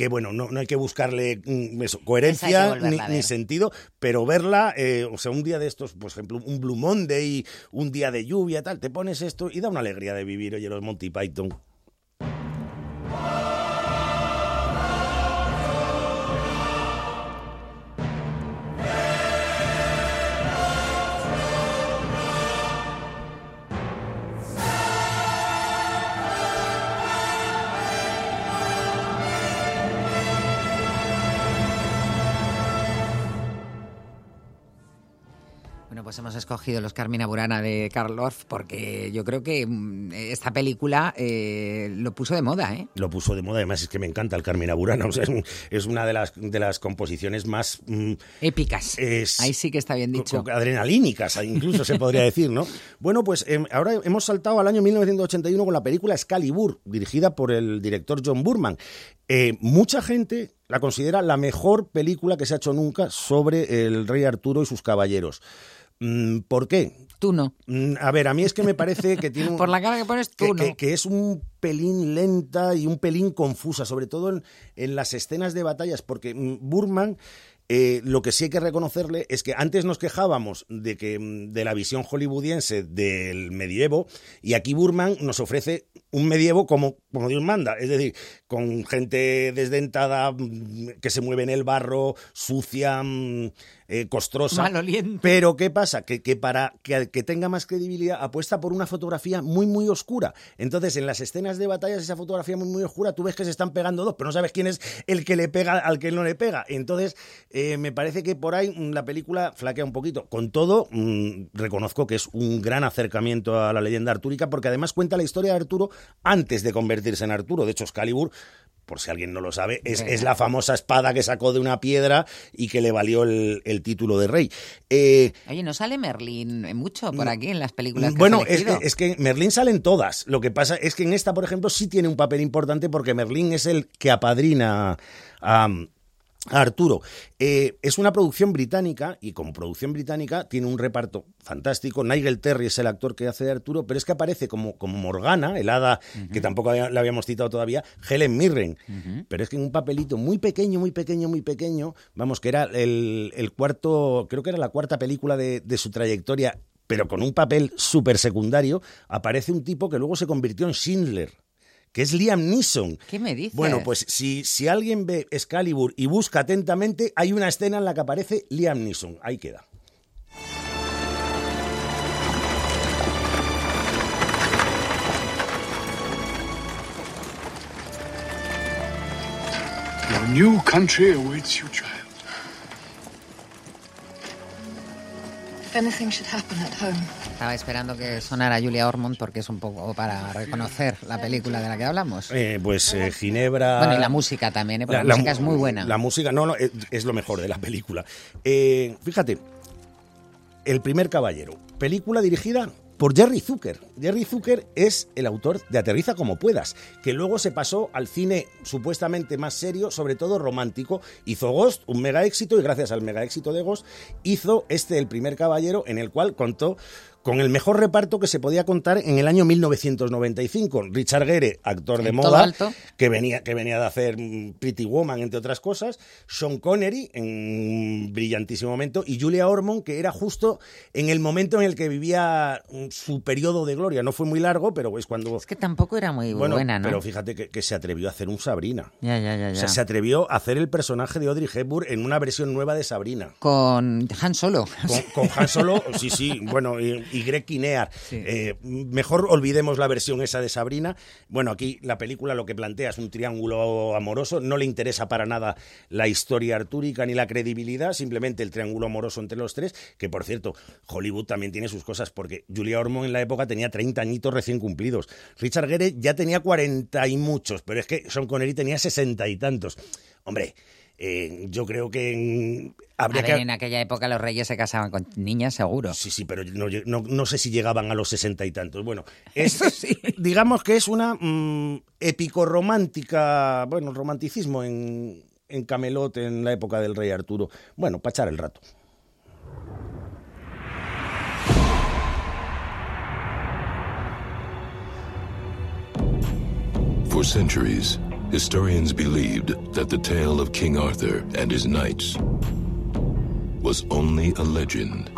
que bueno, no, no hay que buscarle mm, eso, coherencia ni, ni sentido, pero verla, eh, o sea, un día de estos, por ejemplo, un Blue Monday, un día de lluvia, tal, te pones esto y da una alegría de vivir, oye, los Monty Python. Pues hemos escogido los Carmina Burana de Karl Orff porque yo creo que mm, esta película eh, lo puso de moda, ¿eh? Lo puso de moda, además es que me encanta el Carmina Burana, o sea, es, un- es una de las, de las composiciones más... mm, Épicas. Ahí sí que está bien dicho. adrenalínicas, incluso se podría decir, ¿no? Bueno, pues em, ahora hemos saltado al año 1981 con la película Excalibur, dirigida por el director John Burman. Eh, mucha gente la considera la mejor película que se ha hecho nunca sobre el rey Arturo y sus caballeros. Mm, ¿Por qué? Tú no. Mm, a ver, a mí es que me parece que tiene un, Por la cara que pones tú que, no. que es un pelín lenta y un pelín confusa, sobre todo en, en las escenas de batallas, porque mm, Burman eh, lo que sí hay que reconocerle es que antes nos quejábamos de que de la visión hollywoodiense del medievo y aquí Burman nos ofrece un medievo como, como Dios manda, es decir, con gente desdentada mm, que se mueve en el barro, sucia, mm, eh, costrosa. Maloliente. Pero ¿qué pasa? Que, que para que, que tenga más credibilidad apuesta por una fotografía muy, muy oscura. Entonces, en las escenas de batallas, esa fotografía muy, muy oscura, tú ves que se están pegando dos, pero no sabes quién es el que le pega al que no le pega. Entonces, eh, me parece que por ahí mm, la película flaquea un poquito. Con todo, reconozco que es un gran acercamiento a la leyenda artúrica, porque además cuenta la historia de Arturo antes de convertirse en Arturo. De hecho, Excalibur por si alguien no lo sabe, es, es, la famosa espada que sacó de una piedra y que le valió el, el título de rey. Eh, Oye, ¿no sale Merlín mucho por aquí en las películas que bueno, es es que Merlín sale en todas. Lo que pasa es que en esta, por ejemplo, sí tiene un papel importante porque Merlín es el que apadrina a, a Arturo. Eh, es una producción británica y como producción británica tiene un reparto fantástico. Nigel Terry es el actor que hace de Arturo, pero es que aparece como, como Morgana, el hada que tampoco había- la habíamos citado todavía, Helen Mirren. Pero es que en un papelito muy pequeño, muy pequeño, muy pequeño, vamos, que era el, el cuarto, creo que era la cuarta película de, de su trayectoria, pero con un papel súper secundario, aparece un tipo que luego se convirtió en Schindler que es Liam Neeson. ¿Qué me dices? Bueno, pues si, si alguien ve Excalibur y busca atentamente, hay una escena en la que aparece Liam Neeson. Ahí queda. Your new country awaits you, child. If anything should happen at home, Estaba esperando que sonara Julia Ormond porque es un poco para reconocer la película de la que hablamos. Eh, pues eh, Ginebra. Bueno, y la música también, ¿eh? porque la, música es muy buena. La música, no, no, es, es lo mejor de la película. Eh, fíjate, El primer caballero, película dirigida por Jerry Zucker. Jerry Zucker es el autor de Aterriza como puedas, que luego se pasó al cine supuestamente más serio, sobre todo romántico. Hizo Ghost, un mega éxito, y gracias al mega éxito de Ghost, hizo este El primer caballero, en el cual contó con el mejor reparto que se podía contar en el año 1995. Richard Gere, actor de moda, que venía, que venía de hacer Pretty Woman, entre otras cosas, Sean Connery, en un brillantísimo momento, y Julia Ormond, que era justo en el momento en el que vivía mm, su periodo de gloria. No fue muy largo, pero es cuando... Es que tampoco era muy Bueno, buena, ¿no? pero fíjate que, que se atrevió a hacer un Sabrina. Ya, ya, ya, O ya. sea, se atrevió a hacer el personaje de Audrey Hepburn en una versión nueva de Sabrina. Con Han Solo. Con, con Han Solo, sí, sí, bueno, y, y Greg Kinnear. Eh, mejor olvidemos la versión esa de Sabrina. Bueno, aquí la película lo que plantea es un triángulo amoroso, no le interesa para nada la historia artúrica ni la credibilidad, simplemente el triángulo amoroso entre los tres, que por cierto, Hollywood también tiene sus cosas, porque Julia Ormond en la época tenía 30 añitos recién cumplidos. Richard Gere ya tenía 40 y muchos, pero es que Sean Connery tenía 60 y tantos. Hombre, eh, yo creo que mm, habría A ver, que... en aquella época los reyes se casaban con niñas, seguro. Sí, sí, pero no, no- no sé si llegaban a los sesenta y tantos. Bueno, es, digamos que es una mm, épico-romántica, bueno, romanticismo en, en Camelot en la época del rey Arturo. Bueno, para echar el rato. For centuries, historians believed that the tale of King Arthur and his knights was only a legend.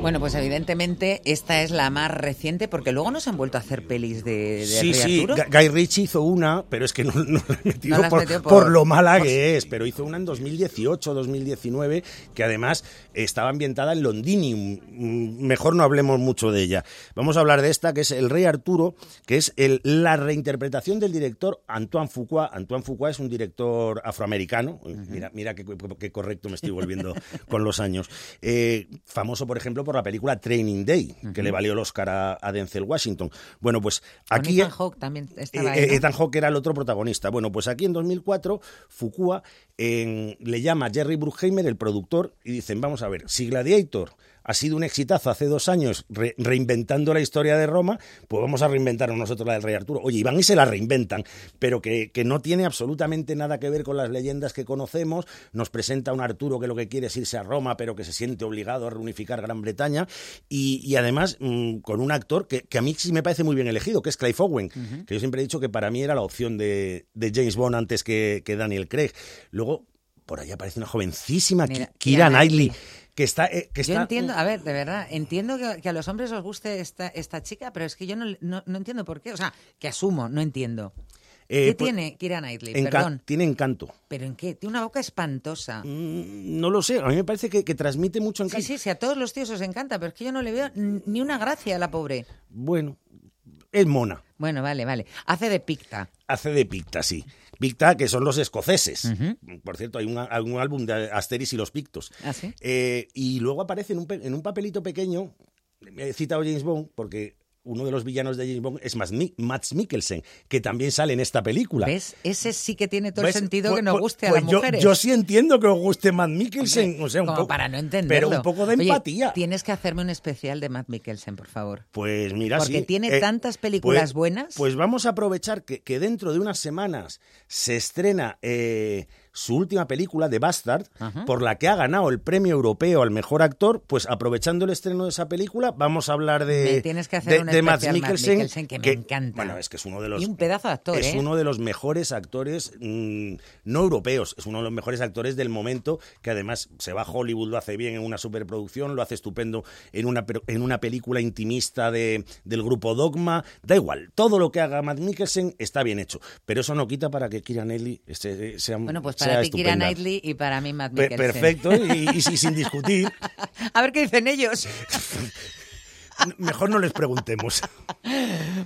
Bueno, pues evidentemente esta es la más reciente porque luego no se han vuelto a hacer pelis de, de Sí, sí, Arturo. Guy Ritchie hizo una, pero es que no, no la he metido No la has por, metido por- por lo mala que es, pero hizo una en 2018, 2019, que además estaba ambientada en Londinium. Mm, Mejor no hablemos mucho de ella. Vamos a hablar de esta, que es El Rey Arturo, que es el- la reinterpretación del director Antoine Fuqua. Antoine Fuqua es un director afroamericano. Mira, mira qué, qué correcto me estoy volviendo con los años. Eh, famoso, por ejemplo, por la película Training Day, que le valió el Oscar a, a Denzel Washington. Bueno, pues aquí... Ethan Hawke también estaba Eh, ahí, ¿no? Ethan Hawke era el otro protagonista. Bueno, pues aquí en 2004, Fukua en- le llama a Jerry Bruckheimer, el productor, y dicen, vamos a ver, si Gladiator ha sido un exitazo hace dos años re- reinventando la historia de Roma, pues vamos a reinventarnos nosotros la del Rey Arturo. Oye, y van y se la reinventan, pero que, que no tiene absolutamente nada que ver con las leyendas que conocemos. Nos presenta un Arturo que lo que quiere es irse a Roma, pero que se siente obligado a reunificar Gran Bretaña Bretaña y, además mm, con un actor que, a mí sí me parece muy bien elegido, que es Clive Owen, que yo siempre he dicho que para mí era la opción de, James Bond antes que, Daniel Craig. Luego, por ahí aparece una jovencísima Kira, Knightley. Que está, eh, que está, Yo entiendo, a ver, de verdad, entiendo que, a los hombres os guste esta, esta chica, pero es que yo no, no, no entiendo por qué. O sea, que asumo, no entiendo. ¿Qué eh, pues, tiene Kira Knightley? Perdón. Tiene encanto. ¿Pero en qué? Tiene una boca espantosa. Mm, no lo sé, a mí me parece que, transmite mucho encanto. Sí, sí, sí, a todos los tíos os encanta, pero es que yo no le veo ni una gracia a la pobre. Bueno, es mona. Bueno, vale, vale. Hace de Picta. Hace de Picta, sí. Picta, que son los escoceses. Por cierto, hay un, álbum de Asteris y los Pictos. ¿Ah, sí? Eh, y luego aparece en un, en un papelito pequeño, he citado James Bond porque uno de los villanos de James Bond es Max Mikkelsen, que también sale en esta película. ¿Ves? Ese sí que tiene todo el sentido que nos guste a las mujeres. Yo, sí entiendo que os guste Matt Mikkelsen, o sea, un poco, para no entenderlo. Pero un poco de empatía. tienes que hacerme un especial de Matt Mikkelsen, por favor. Pues mira, Porque tiene eh, tantas películas pues, buenas. Pues vamos a aprovechar que, que, dentro de unas semanas se estrena eh, su última película, The Bastard, por la que ha ganado el premio europeo al mejor actor, pues aprovechando el estreno de esa película, vamos a hablar de, tienes que hacer de, Matt Mikkelsen, que me encanta. Bueno, es que es uno de los. Y un pedazo de actor, Es ¿eh? uno de los mejores actores mm, no europeos, es uno de los mejores actores del momento, que además se va a Hollywood, lo hace bien en una superproducción, lo hace estupendo en una, en una película intimista de, del grupo Dogma. Da igual, todo lo que haga Matt Mikkelsen está bien hecho, pero eso no quita para que Kieran Ellie sea. Bueno, pues para ti Kira Knightley y para mí Matt Mikkelsen. Perfecto, y, sin discutir. A ver qué dicen ellos. Mejor no les preguntemos.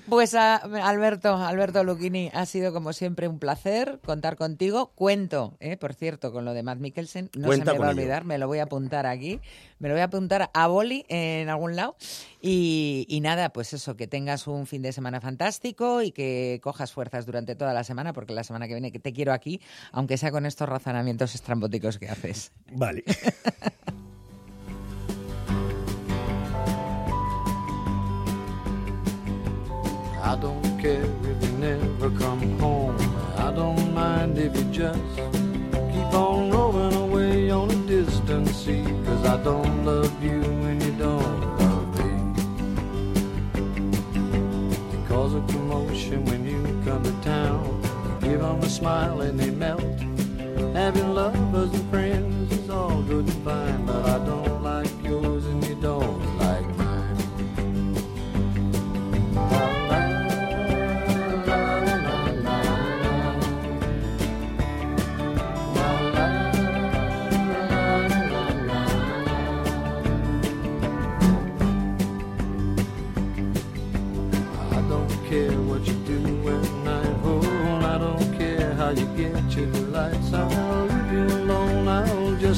Pues a Alberto, Alberto Lucchini, ha sido como siempre un placer contar contigo. Cuento, eh, por cierto, con lo de Matt Mikkelsen, no se me va a olvidar, me lo voy a apuntar aquí, me lo voy a apuntar a Boli en algún lado. Y, y, nada, pues eso, que tengas un fin de semana fantástico y que cojas fuerzas durante toda la semana, porque la semana que viene te quiero aquí, aunque sea con estos razonamientos estrambóticos que haces. Vale. if you just keep on rolling away on a distant sea. Cause I don't love you when you don't love me. Cause a commotion when you come to town. You give them a smile and they melt. Having lovers and friends is all good and fine, but I don't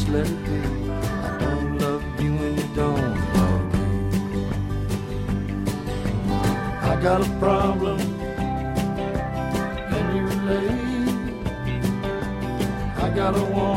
let it be. I don't love you and you don't love me. I got a problem. Can you relate? I got a woman.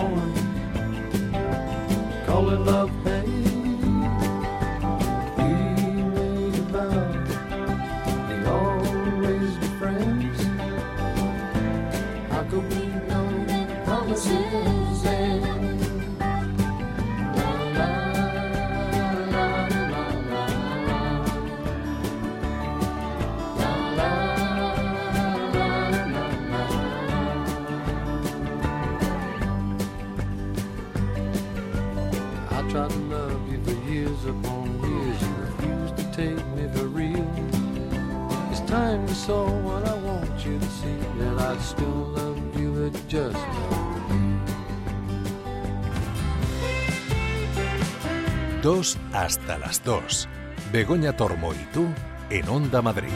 It Dos hasta las dos. Begoña Tormo y tú en Onda Madrid.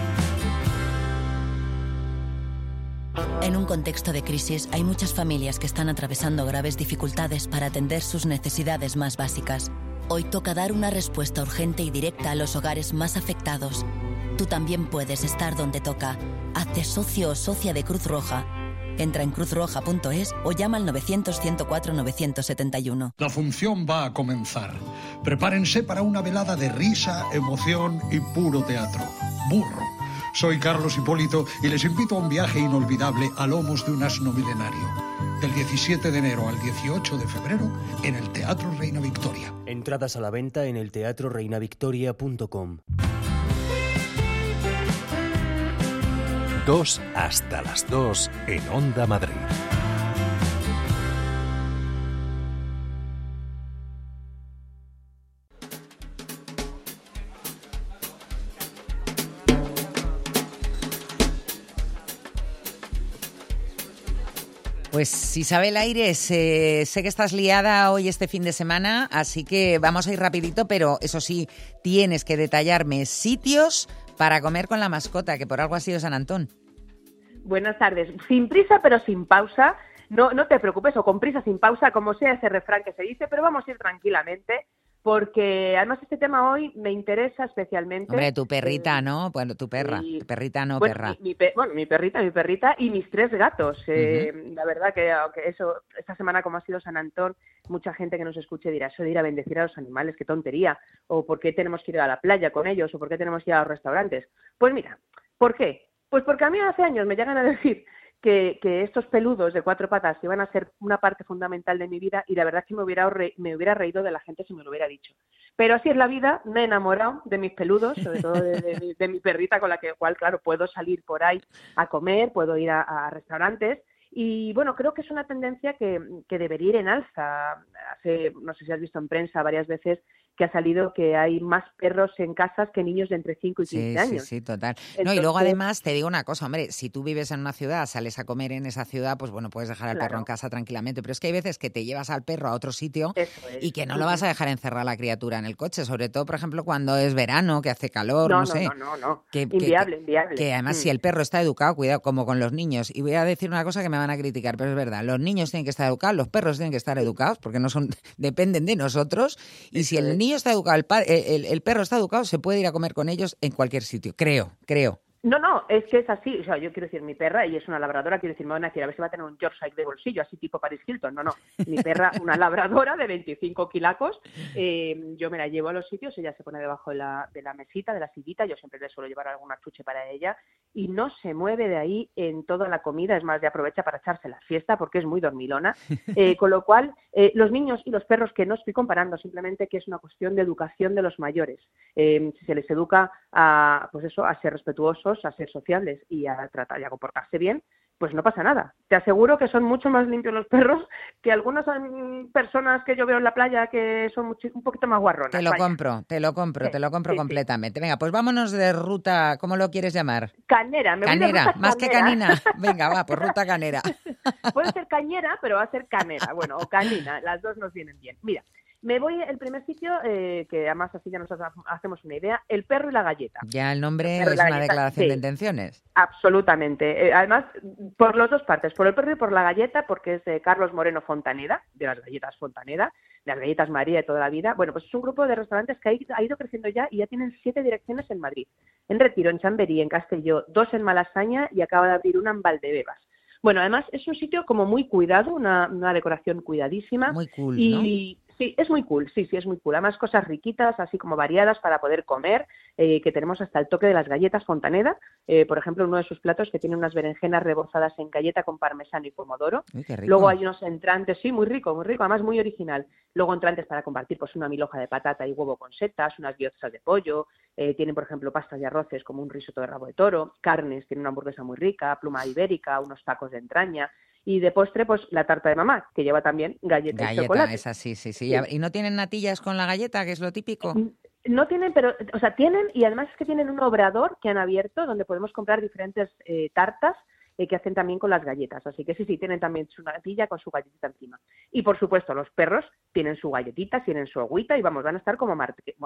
En un contexto de crisis hay muchas familias que están atravesando graves dificultades para atender sus necesidades más básicas. Hoy toca dar una respuesta urgente y directa a los hogares más afectados. Tú también puedes estar donde toca. Hazte socio o socia de Cruz Roja Entra en cruzroja.es o llama al 900-104-971. La función va a comenzar. Prepárense para una velada de risa, emoción y puro teatro. Burro Soy Carlos Hipólito y les invito a un viaje inolvidable a lomos de un asno milenario. Del 17 de enero al 18 de febrero en el Teatro Reina Victoria. Entradas a la venta en el teatroreinavictoria.com. Dos hasta las dos en Onda Madrid. Pues Isabel Aires, eh, sé que estás liada hoy este fin de semana, así que vamos a ir rapidito, pero eso sí, tienes que detallarme sitios para comer con la mascota, que por algo ha sido San Antón. Buenas tardes. Sin prisa, pero sin pausa. No, no te preocupes, o con prisa, sin pausa, como sea ese refrán que se dice, pero vamos a ir tranquilamente porque además este tema hoy me interesa especialmente. Hombre, tu perrita, eh, ¿no? Bueno, tu perra, tu perrita no perra. Mi, bueno, mi perrita, mi perrita y mis tres gatos. Eh, la verdad que aunque eso, esta semana como ha sido San Antón, mucha gente que nos escuche dirá, eso de ir a bendecir a los animales, qué tontería, o por qué tenemos que ir a la playa con ellos, o por qué tenemos que ir a los restaurantes. Pues mira, ¿por qué? Pues porque a mí hace años me llegan a decir que, estos peludos de cuatro patas iban a ser una parte fundamental de mi vida y la verdad es que me hubiera, me hubiera reído de la gente si me lo hubiera dicho. Pero así es la vida, me he enamorado de mis peludos, sobre todo de, mi perrita con la que cual, claro, puedo salir por ahí a comer, puedo ir a, restaurantes y bueno, creo que es una tendencia que, que, debería ir en alza. Hace, no sé si has visto en prensa varias veces que ha salido que hay más perros en casas que niños de entre 5 y 15 años. Sí, sí, total. no, y luego además te digo una cosa, hombre, si tú vives en una ciudad, sales a comer en esa ciudad, pues bueno, puedes dejar al perro en casa tranquilamente, pero es que hay veces que te llevas al perro a otro sitio y que no lo vas a dejar encerrar la criatura en el coche, sobre todo, por ejemplo, cuando es verano, que hace calor, no, sé. No, no, no, que, inviable, inviable. Que además si mm. el perro está educado, cuidado, como con los niños, y voy a decir una cosa que me van a criticar, pero es verdad, los niños tienen que estar educados, los perros tienen que estar educados, porque no son, dependen de nosotros, y si el niño está educado, el padre el, perro está educado, se puede ir a comer con ellos en cualquier sitio, creo, creo. No, no, es que es así. O sea, yo quiero decir, mi perra, y es una labradora, quiero decir, me van a decir, a ver si va a tener un Yorkshire de bolsillo, así tipo Paris Hilton. No, no. Mi perra, una labradora de 25 kilacos, eh, yo me la llevo a los sitios, ella se pone debajo de la, de la mesita, de la sillita, yo siempre le suelo llevar alguna chuche para ella, y no se mueve de ahí en toda la comida, es más, de aprovecha para echarse la fiesta porque es muy dormilona. Eh, con lo cual, eh, los niños y los perros, que no estoy comparando, simplemente que es una cuestión de educación de los mayores. si se les educa a, pues eso, a ser respetuosos, a ser sociables y a tratar y a comportarse bien, pues no pasa nada. Te aseguro que son mucho más limpios los perros que algunas mm, personas que yo veo en la playa que son un poquito más guarronas. Te lo compro, te lo compro, te lo compro completamente. Venga, pues vámonos de ruta, ¿cómo lo quieres llamar? Canera, me canera, más que canina. Venga, va, por ruta canera. Puede ser cañera, pero va a ser canera, bueno, o canina, las dos nos vienen bien. Mira, me voy el primer sitio, eh, que además así ya nos hacemos una idea, el perro y la galleta. Ya el nombre es una declaración de intenciones. Absolutamente. Eh, además, por las dos partes, por el perro y por la galleta, porque es de Carlos Moreno Fontaneda, de las galletas Fontaneda, de las galletas María de toda la vida. Bueno, pues es un grupo de restaurantes que ha ido creciendo ya y ya tienen siete direcciones en Madrid. En Retiro, en Chamberí, en Castelló, dos en Malasaña y acaba de abrir una en Valdebebas. Bueno, además es un sitio como muy cuidado, una, decoración cuidadísima. Muy cool, y, Sí, es muy cool, sí, sí, es muy cool. Además, cosas riquitas, así como variadas para poder comer, eh, que tenemos hasta el toque de las galletas Fontaneda. Eh, por ejemplo, uno de sus platos que tiene unas berenjenas rebozadas en galleta con parmesano y pomodoro. Luego hay unos entrantes, sí, muy rico, muy rico, además muy original. Luego entrantes para compartir, pues una miloja de patata y huevo con setas, unas guiozas de pollo. Eh, tienen, por ejemplo, pastas y arroces como un risotto de rabo de toro. Carnes, tiene una hamburguesa muy rica, pluma ibérica, unos tacos de entraña. Y de postre, pues la tarta de mamá, que lleva también galleta, galleta y chocolate. esa sí, sí, sí, ¿Y no tienen natillas con la galleta, que es lo típico? Mm, no tienen, pero, o sea, tienen, y además es que tienen un obrador que han abierto donde podemos comprar diferentes eh, tartas eh, que hacen también con las galletas. Así que sí, sí, tienen también su natilla con su galletita encima. Y por supuesto, los perros tienen su galletita, tienen su agüita y vamos, van a estar como,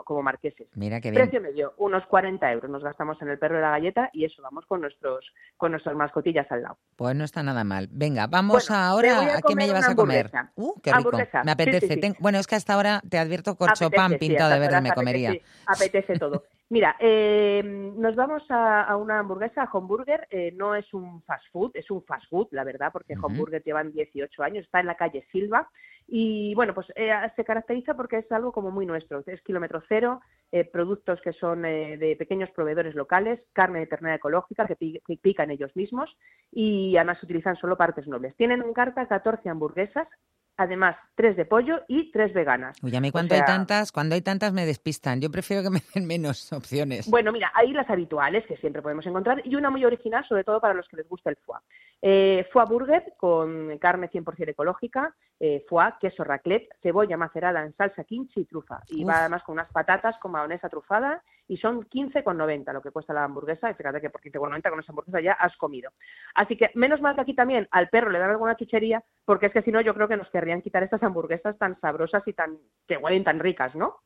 como marqueses. Mira qué bien. Precio medio, unos 40 euros nos gastamos en el perro y la galleta y eso vamos con nuestros con nuestras mascotillas al lado. Pues no está nada mal. Venga, vamos ahora. ¿A, qué me llevas a comer? Uh, qué rico. Me apetece. Bueno, es que hasta ahora te advierto corcho pan pintado de verde me comería. apetece todo. Mira, eh, nos vamos a, una hamburguesa, a Homburger. Eh, no es un fast food, es un fast food, la verdad, porque Homburger llevan 18 años, está en la calle Silva. Y bueno, pues eh, se caracteriza porque es algo como muy nuestro. Es kilómetro cero, eh, productos que son eh, de pequeños proveedores locales, carne de ternera ecológica que, que, pican ellos mismos y además utilizan solo partes nobles. Tienen en carta 14 hamburguesas además tres de pollo y tres veganas. Uy, a mí cuando hay tantas, cuando hay tantas me despistan. Yo prefiero que me den menos opciones. Bueno, mira, hay las habituales que siempre podemos encontrar y una muy original, sobre todo para los que les gusta el foie. Eh, foie burger con carne 100% ecológica, eh, foie, queso raclette, cebolla macerada en salsa kimchi y trufa. Y va además con unas patatas con mayonesa trufada y son 15,90 lo que cuesta la hamburguesa. Y fíjate que por 15,90 con esa hamburguesa ya has comido. Así que menos mal que aquí también al perro le dan alguna chuchería, porque es que si no yo creo que nos querrían quitar estas hamburguesas tan sabrosas y tan que huelen tan ricas, ¿no?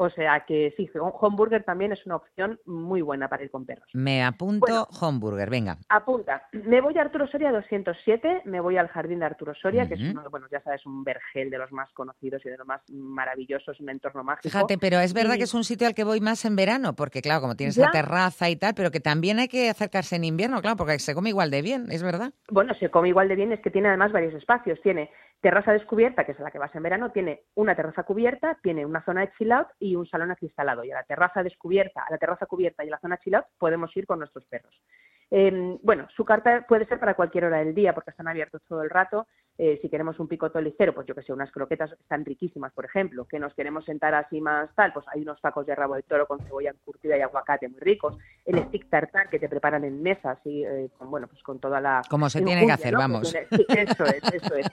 O sea que sí, Homeburger también es una opción muy buena para ir con perros. Me apunto Homeburger, venga. Apunta. Me voy a Arturo Soria 207, me voy al jardín de Arturo Soria, que es uno, bueno, ya sabes, un vergel de los más conocidos y de los más maravillosos, un entorno mágico. Fíjate, pero es verdad que es un sitio al que voy más en verano, porque claro, como tienes la terraza y tal, pero que también hay que acercarse en invierno, claro, porque se come igual de bien, ¿es verdad? Bueno, se come igual de bien, es que tiene además varios espacios. Tiene terraza descubierta, que es la que vas en verano, tiene una terraza cubierta, tiene una zona de chill out y un salón acristalado. Y a la terraza descubierta, a la terraza cubierta y a la zona chill out podemos ir con nuestros perros. Em, bueno, su carta puede ser para cualquier hora del día porque están abiertos todo el rato. Eh, si queremos un picoto ligero, pues yo que sé, unas croquetas están riquísimas, por ejemplo, que nos queremos sentar así más tal, pues hay unos tacos de rabo de toro con cebolla curtida y aguacate muy ricos, el stick tartar que te preparan en mesa, así, eh, con, bueno, pues con toda la... Como se tiene que hacer, vamos. eso es, eso es.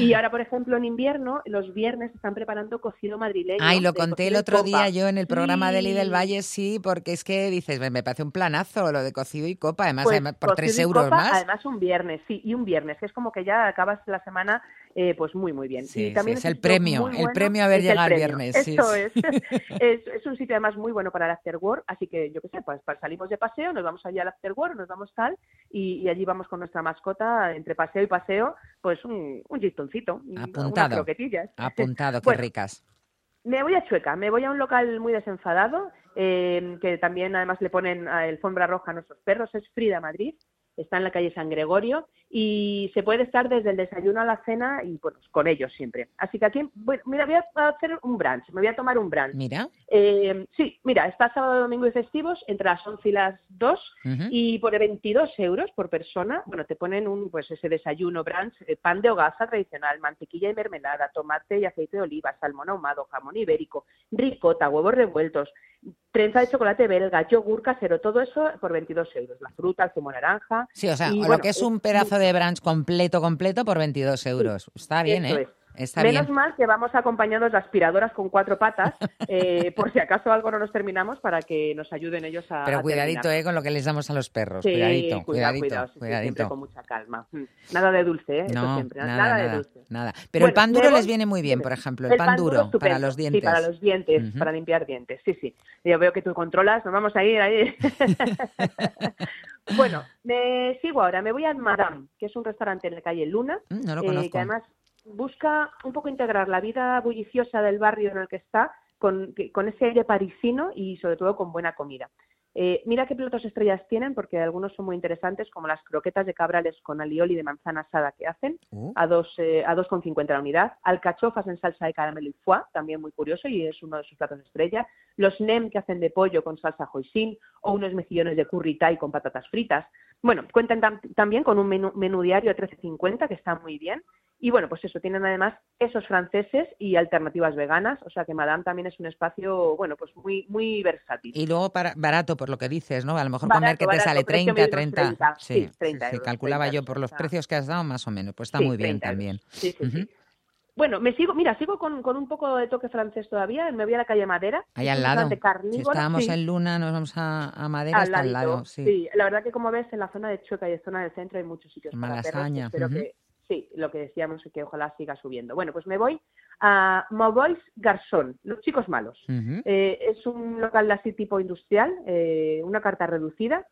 Y ahora, por ejemplo, en invierno, los viernes están preparando cocido madrileño. Ay, lo conté el otro día yo en el programa de Eli del Valle, sí, porque es que dices, me parece un planazo lo de cocido y copa, además, pues por tres euros más. Además, un viernes, sí, y un viernes, que es como que ya acabas la semana eh, pues muy, muy bien. y también es el premio, el premio haber llegado el viernes. Eso es. es. un sitio además muy bueno para el after work, así que yo qué sé, pues salimos de paseo, nos vamos allí al after work, nos vamos tal, y, allí vamos con nuestra mascota, entre paseo y paseo, pues un, un gistoncito, Apuntado. croquetillas. Apuntado, qué ricas. Me voy a Chueca, me voy a un local muy desenfadado, eh, que también además le ponen alfombra roja a nuestros perros, es Frida Madrid, está en la calle San Gregorio y se puede estar desde el desayuno a la cena y bueno, con ellos siempre. Así que aquí, mira, voy a hacer un brunch, me voy a tomar un brunch. Mira. Eh, sí, mira, está sábado, domingo y festivos entre las 11 y las 2 y por 22 euros por persona, bueno, te ponen un, pues ese desayuno brunch, eh, pan de hogaza tradicional, mantequilla y mermelada, tomate y aceite de oliva, salmón ahumado, jamón ibérico, ricota, huevos revueltos, trenza de chocolate belga, yogur casero, todo eso por 22 euros. La fruta, el zumo naranja. Sí, o sea, lo que es un pedazo de brunch completo, completo por 22 euros. Está bien, ¿eh? Menos mal que vamos acompañados de aspiradoras con cuatro patas, eh, por si acaso algo no nos terminamos, para que nos ayuden ellos a. Pero cuidadito, eh, con lo que les damos a los perros. cuidadito, cuidadito, cuidadito. con mucha calma. Mm. Nada de dulce, ¿eh? No, siempre. Nada, de dulce. Nada. Pero el pan duro les viene muy bien, por ejemplo. El, pan, duro, para los dientes. Sí, para los dientes, para limpiar dientes. Sí, sí. Yo veo que tú controlas, nos vamos a ir ahí. Bueno, me sigo ahora, me voy a Madame, que es un restaurante en la calle Luna, mm, no lo. Eh, que además busca un poco integrar la vida bulliciosa del barrio en el que está con, con ese aire parisino y sobre todo con buena comida. Eh, mira qué platos estrellas tienen, porque algunos son muy interesantes, como las croquetas de cabrales con alioli de manzana asada que hacen, uh. a dos eh, a 2,50 la unidad. Alcachofas en salsa de caramelo y foie, también muy curioso y es uno de sus platos estrella. Los nem que hacen de pollo con salsa hoisin o unos mejillones de curry thai con patatas fritas. Bueno, cuentan también con un menú, menú diario a 13,50 que está muy bien y bueno, pues eso, tienen además esos franceses y alternativas veganas, o sea que Madame también es un espacio, bueno, pues muy muy versátil. Y luego para, barato, por lo que dices, ¿no? A lo mejor comer que te sale 30, 30. sí, 30 sí, calculaba yo por los precios que has dado más o menos, pues está muy bien también. Sí, sí, Bueno, me sigo, mira, sigo con, con, un poco de toque francés todavía. Me voy a la calle Madera. Ahí al lado. Si estábamos en Luna, nos vamos a, Madera, al al lado. Sí. la verdad que como ves, en la zona de Chueca y en zona del centro hay muchos sitios Malasaña. para perros. que sí, lo que decíamos es que ojalá siga subiendo. Bueno, pues me voy a Mobois Garzón, Los Chicos Malos. Eh, es un local así tipo industrial, eh, una carta reducida,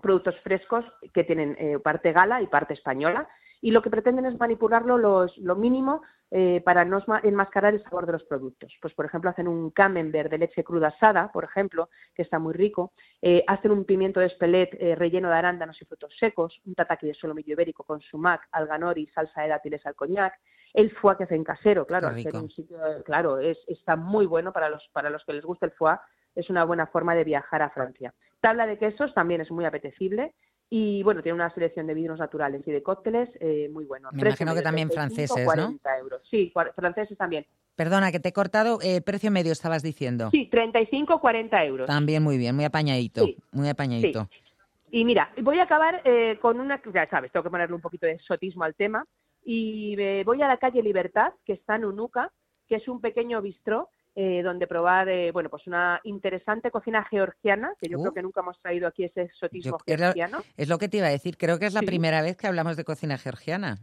productos frescos que tienen eh, parte gala y parte española y lo que pretenden es manipularlo lo mínimo eh, para no enmascarar el sabor de los productos. Pues, por ejemplo, hacen un camembert de leche cruda asada, por ejemplo, que está muy rico. Eh, hacen un pimiento de espelet eh, relleno de arándanos y frutos secos, un tataki de solomillo ibérico con sumac, alganori, salsa de dátiles al coñac. El foie que hacen casero, claro, un sitio, claro, es, está muy bueno para los, para los que les gusta el foie es una buena forma de viajar a Francia. Tabla de quesos también es muy apetecible y bueno, tiene una selección de vinos naturales y de cócteles eh, muy buenos. Me imagino que también franceses, 40 euros. Sí, franceses también. Perdona, que te he cortado. Eh, precio medio estabas diciendo. Sí, 35, 40 euros. También muy bien, muy apañadito. muy apañadito. Y mira, voy a acabar eh, con una, ya sabes, tengo que ponerle un poquito de exotismo al tema. Y voy a la calle Libertad, que está en Unuca, que es un pequeño bistró eh, donde probar eh, bueno pues una interesante cocina georgiana que yo creo que nunca hemos traído aquí ese exotismo georgiano. es lo, que te iba a decir creo que es la primera vez que hablamos de cocina georgiana.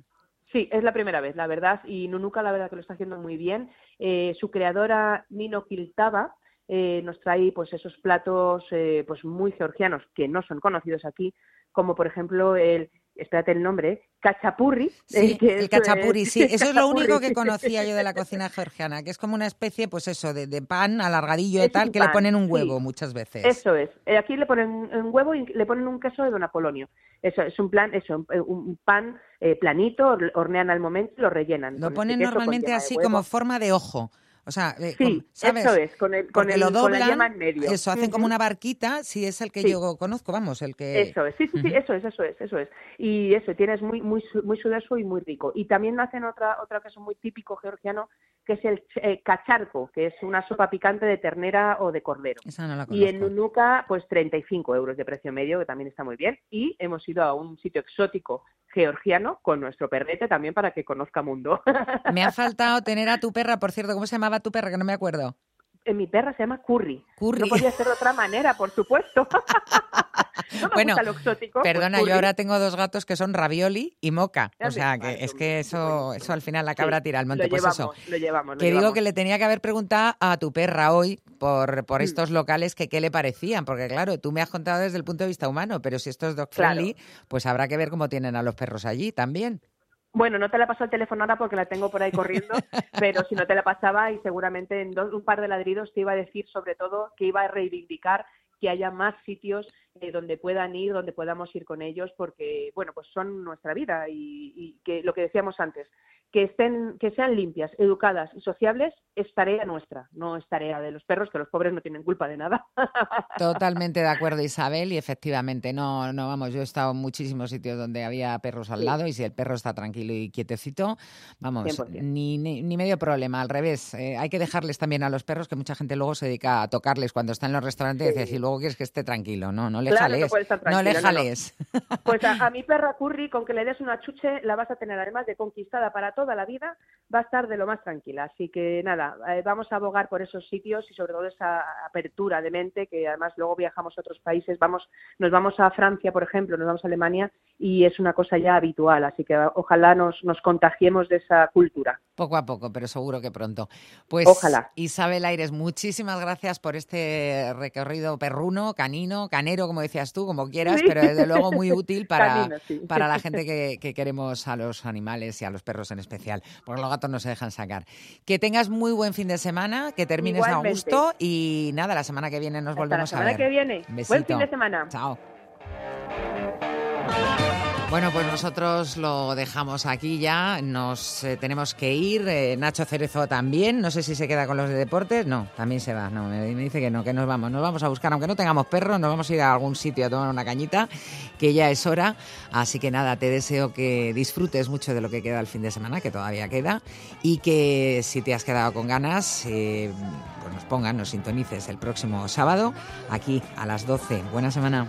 Sí, es la primera vez, la verdad, y Nunuka la verdad que lo está haciendo muy bien. Eh, su creadora Nino Kiltava nos trae pues esos platos pues muy georgianos que no son conocidos aquí, como por ejemplo el espérate el nombre, cachapurri. Sí, eh, el cachapurri, sí. Eso es lo único que conocía yo de la cocina georgiana, que es como una especie, pues eso, de, pan alargadillo y tal, que le ponen un huevo muchas veces. Eso es. Eh, aquí le ponen un huevo y le ponen un queso de Don Apolonio. Eso es un plan, eso, un pan eh, planito, hornean al momento y lo rellenan. Lo ponen normalmente así como forma de ojo. O sea, eh, sí, eso es, con el, con el, lo doblan, en medio. Eso, hacen como una barquita, si es el que yo conozco, vamos, el que... Eso es, sí, sí, sí, eso es, eso es, eso es. Y eso, tienes muy, muy, muy sudoso y muy rico. Y también hacen otra, otra cosa muy típico georgiano, que es el eh, cacharco, que es una sopa picante de ternera o de cordero. y en Nunuca, pues 35 euros de precio medio, que también está muy bien. Y hemos ido a un sitio exótico georgiano con nuestro perrete también para que conozca mundo. Me ha faltado tener a tu perra, por cierto, ¿cómo se llamaba tu perra? Que no me acuerdo. Mi perra se llama Curry. Curry. No podía ser de otra manera, por supuesto. bueno, perdona, yo ahora tengo dos gatos que son Ravioli y Moca. O sea, que es que eso, eso al final la cabra tira al monte. pues eso. Lo llevamos, que digo que le tenía que haber preguntado a tu perra hoy por, por mm. estos locales que qué le parecían. Porque claro, tú me has contado desde el punto de vista humano, pero si esto es dog friendly, pues habrá que ver cómo tienen a los perros allí también. Bueno, no te la paso el teléfono ahora porque la tengo por ahí corriendo, pero si no te la pasaba y seguramente en un par de ladridos te iba a decir sobre todo que iba a reivindicar que haya más sitios eh, donde puedan ir, donde podamos ir con ellos, porque bueno, pues son nuestra vida y, y que lo que decíamos antes, que estén, que sean limpias, educadas y sociables es tarea nuestra, no es tarea de los perros, que los pobres no tienen culpa de nada. Totalmente de acuerdo, Isabel, y efectivamente, no, no vamos, yo he estado en muchísimos sitios donde había perros al lado y si el perro está tranquilo y quietecito, vamos, ni, ni, medio problema, al revés, eh, hay que dejarles también a los perros que mucha gente luego se dedica a tocarles cuando están en los restaurantes y decir, luego quieres que esté tranquilo, no, no le jales, no, le jales. Pues a, a mi perra Curry, con que le des una chuche, la vas a tener además de conquistada para toda la vida, va a estar de lo más tranquila. Así que nada, eh, vamos a abogar por esos sitios y sobre todo esa apertura de mente, que además luego viajamos a otros países, vamos, nos vamos a Francia, por ejemplo, nos vamos a Alemania y es una cosa ya habitual. Así que ojalá nos, nos contagiemos de esa cultura. Poco a poco, pero seguro que pronto. Pues Ojalá. Isabel Aires, muchísimas gracias por este recorrido perruno, canino, canero, como decías tú, como quieras, pero desde luego muy útil para, para la gente que, que, queremos a los animales y a los perros en especial, porque los gatos no se dejan sacar. Que tengas muy buen fin de semana, que termines a gusto y nada, la semana que viene nos volvemos a ver. La semana que viene. Buen fin de semana. Chao. Bueno, pues nosotros lo dejamos aquí ya, nos eh, tenemos que ir, eh, Nacho Cerezo también, no sé si se queda con los de deportes, no, también se va, no, me, dice que no, que nos vamos, nos vamos a buscar, aunque no tengamos perros, nos vamos a ir a algún sitio a tomar una cañita, que ya es hora, así que nada, te deseo que disfrutes mucho de lo que queda el fin de semana, que todavía queda, y que si te has quedado con ganas, eh, pues nos pongan, nos sintonices el próximo sábado, aquí a las 12. Buena semana.